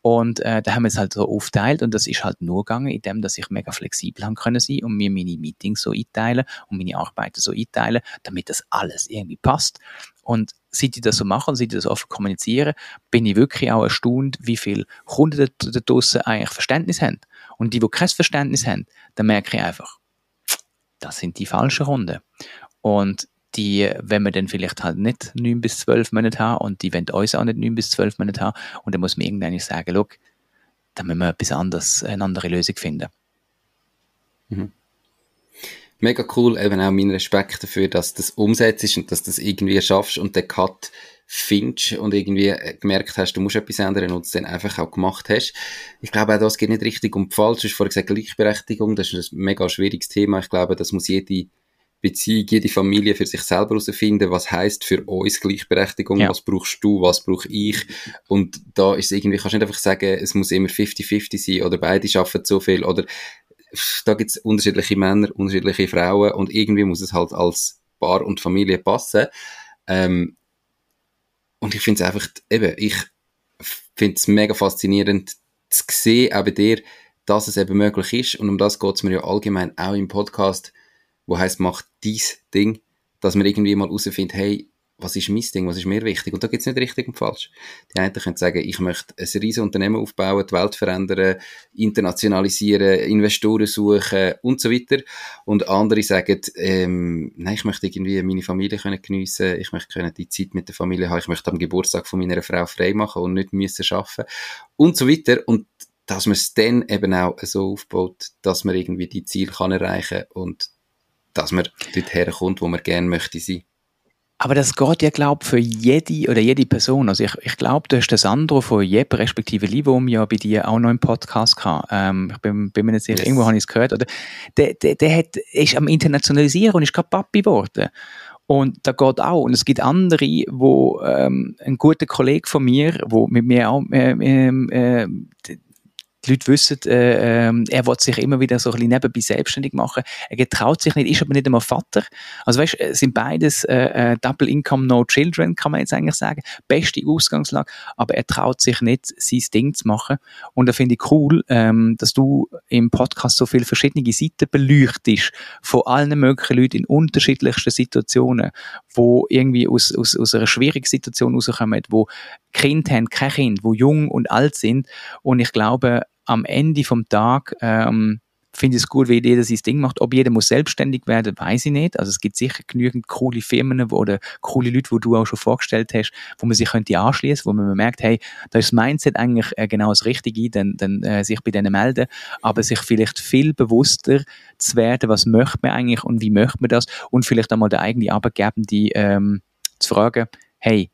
Und äh, da haben wir es halt so aufteilt und das ist halt nur gegangen, indem dass ich mega flexibel haben können sein und mir meine Meetings so einteilen und meine Arbeiten so einteilen, damit das alles irgendwie passt. Und seit ich das so mache seit ich das offen kommuniziere, bin ich wirklich auch erstaunt, wie viele Kunden da draussen eigentlich Verständnis haben. Und die, die kein Verständnis haben, dann merke ich einfach, das sind die falschen Kunden. Und die, wenn wir dann vielleicht halt nicht 9 bis 12 Monate haben und die wollen uns auch nicht 9 bis 12 Monate haben und dann muss man irgendwann sagen, look, dann müssen wir etwas anderes, eine andere Lösung finden. Mhm. Mega cool, eben auch mein Respekt dafür, dass du das umsetzt und dass du das irgendwie schaffst und den Cut findest und irgendwie gemerkt hast, du musst etwas ändern und es dann einfach auch gemacht hast. Ich glaube auch, das geht nicht richtig um falsch. Du hast vorhin gesagt, Gleichberechtigung, das ist ein mega schwieriges Thema. Ich glaube, das muss jede Beziehung, jede Familie für sich selber herausfinden, was heißt für uns Gleichberechtigung, ja. was brauchst du, was brauche ich. Und da ist irgendwie, kannst du nicht einfach sagen, es muss immer 50-50 sein oder beide schaffen so viel oder da gibt es unterschiedliche Männer, unterschiedliche Frauen und irgendwie muss es halt als Paar und Familie passen. Ähm, und ich finde es einfach, eben, ich finde es mega faszinierend zu sehen, auch bei dir, dass es eben möglich ist. Und um das geht es mir ja allgemein auch im Podcast, wo heißt mach dies Ding, dass man irgendwie mal herausfindet, hey, was ist mein Ding, was ist mir wichtig? Und da gibt es nicht richtig und falsch. Die einen können sagen, ich möchte ein riesiges Unternehmen aufbauen, die Welt verändern, internationalisieren, Investoren suchen und so weiter. Und andere sagen, ähm, nein, ich möchte irgendwie meine Familie können geniessen, ich möchte können die Zeit mit der Familie haben, ich möchte am Geburtstag von meiner Frau frei machen und nicht müssen arbeiten und so weiter. Und dass man es dann eben auch so aufbaut, dass man irgendwie die Ziele kann erreichen und dass man dort herkommt, wo man gerne möchte sein. Aber das geht ja, glaube für jede oder jede Person. Also ich, ich glaube, du hast das Sandro von Jeb, respektive Livum, ja bei dir auch noch im Podcast gehabt. Ähm, ich bin, bin mir nicht sicher, yes. irgendwo habe ich es gehört. Oder? Der, der, der hat, ist am Internationalisieren und ist gerade Papi geworden. Und da geht auch. Und es gibt andere, wo ähm, ein guter Kollege von mir, wo mit mir auch äh, äh, die Leute wissen, äh, äh, er will sich immer wieder so ein bisschen nebenbei selbstständig machen. Er getraut sich nicht, ist aber nicht einmal Vater. Also weißt, es sind beides äh, äh, Double Income, No Children, kann man jetzt eigentlich sagen. Beste Ausgangslage, aber er traut sich nicht, sein Ding zu machen. Und da finde ich cool, ähm, dass du im Podcast so viele verschiedene Seiten beleuchtest von allen möglichen Leuten in unterschiedlichsten Situationen, wo irgendwie aus, aus, aus einer schwierigen Situation rauskommen, wo Kind haben, kein Kind, wo jung und alt sind. Und ich glaube, am Ende vom Tag ähm, finde ich es gut, wie jeder sein Ding macht. Ob jeder muss selbstständig werden, weiß ich nicht. Also es gibt sicher genügend coole Firmen oder coole Leute, wo du auch schon vorgestellt hast, wo man sich könnte anschließen, wo man merkt, hey, da ist das Mindset eigentlich äh, genau das Richtige, dann, dann äh, sich bei denen melden, aber sich vielleicht viel bewusster zu werden, was möchte man eigentlich und wie möchte man das und vielleicht einmal der eigene Arbeitgebende ähm, zu fragen, hey,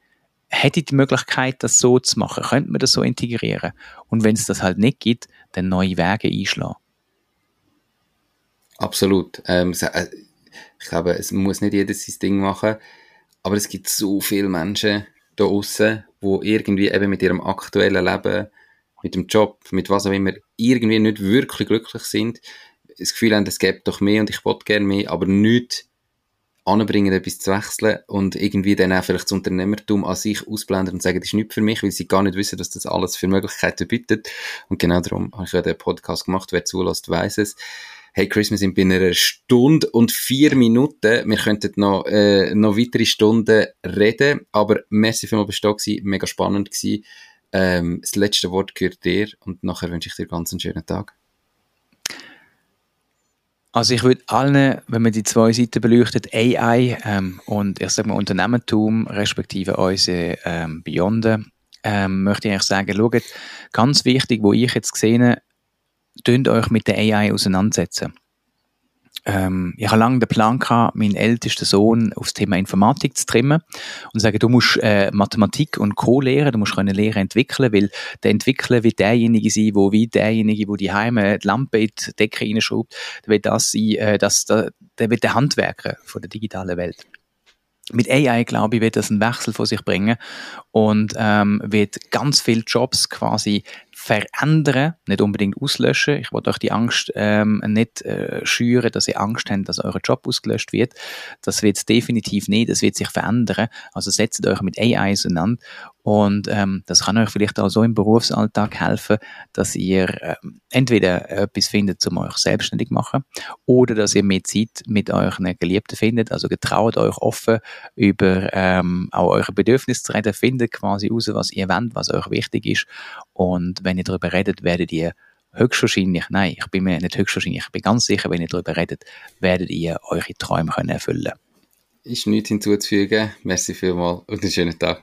hätte die Möglichkeit, das so zu machen? Könnte man das so integrieren? Und wenn es das halt nicht gibt, dann neue Wege einschlagen. Absolut. Ähm, äh, ich glaube, es muss nicht jeder sein Ding machen, aber es gibt so viele Menschen da außen, wo irgendwie eben mit ihrem aktuellen Leben, mit dem Job, mit was auch immer, irgendwie nicht wirklich glücklich sind. Das Gefühl haben, es gibt doch mehr und ich wollte gerne mehr, aber nicht anbringen, etwas zu wechseln und irgendwie dann auch vielleicht das Unternehmertum an sich ausblenden und sagen, das ist nicht für mich, weil sie gar nicht wissen, dass das alles für Möglichkeiten bietet. Und genau darum habe ich ja den Podcast gemacht. Wer zulässt, weiß es. Hey Chris, wir sind bei einer Stunde und vier Minuten. Wir könnten noch, äh, noch weitere Stunden reden, aber merci vielmals bist du da gewesen. Mega spannend gewesen. Ähm, das letzte Wort gehört dir und nachher wünsche ich dir ganz einen schönen Tag. Also ich würde allen, wenn man die zwei Seiten beleuchtet, AI ähm, und ich sage mal Unternehmertum, respektive unsere ähm, Beyonder, ähm, möchte ich eigentlich sagen, schaut, ganz wichtig, wo ich jetzt sehe, tönt euch mit der AI auseinandersetzen. Ähm, ich habe lange den Plan gehabt, meinen ältesten Sohn aufs Thema Informatik zu trimmen und sagen, du musst äh, Mathematik und Co. lehren, du musst können Lehre entwickeln, weil der Entwickler wird derjenige sein, wo wie derjenige, wo die Heime die Lampe in die Decke reinschraubt, der wird das sein, äh, das, der, der wird der Handwerker von der digitalen Welt mit AI, glaube ich, wird das einen Wechsel vor sich bringen und ähm, wird ganz viele Jobs quasi verändern, nicht unbedingt auslöschen. Ich wollte euch die Angst ähm, nicht äh, schüren, dass ihr Angst habt, dass euer Job ausgelöscht wird. Das wird definitiv nicht, das wird sich verändern. Also setzt euch mit AI auseinander und ähm, das kann euch vielleicht auch so im Berufsalltag helfen, dass ihr ähm, entweder etwas findet, um euch selbstständig zu machen, oder dass ihr mehr Zeit mit euren Geliebten findet. Also getraut euch offen über ähm, auch eure Bedürfnisse zu reden, findet quasi raus, was ihr wollt, was euch wichtig ist. Und wenn ihr darüber redet, werdet ihr höchstwahrscheinlich, nein, ich bin mir nicht höchstwahrscheinlich, ich bin ganz sicher, wenn ihr darüber redet, werdet ihr eure Träume können erfüllen. Ist nichts hinzuzufügen. Merci vielmals und einen schönen Tag.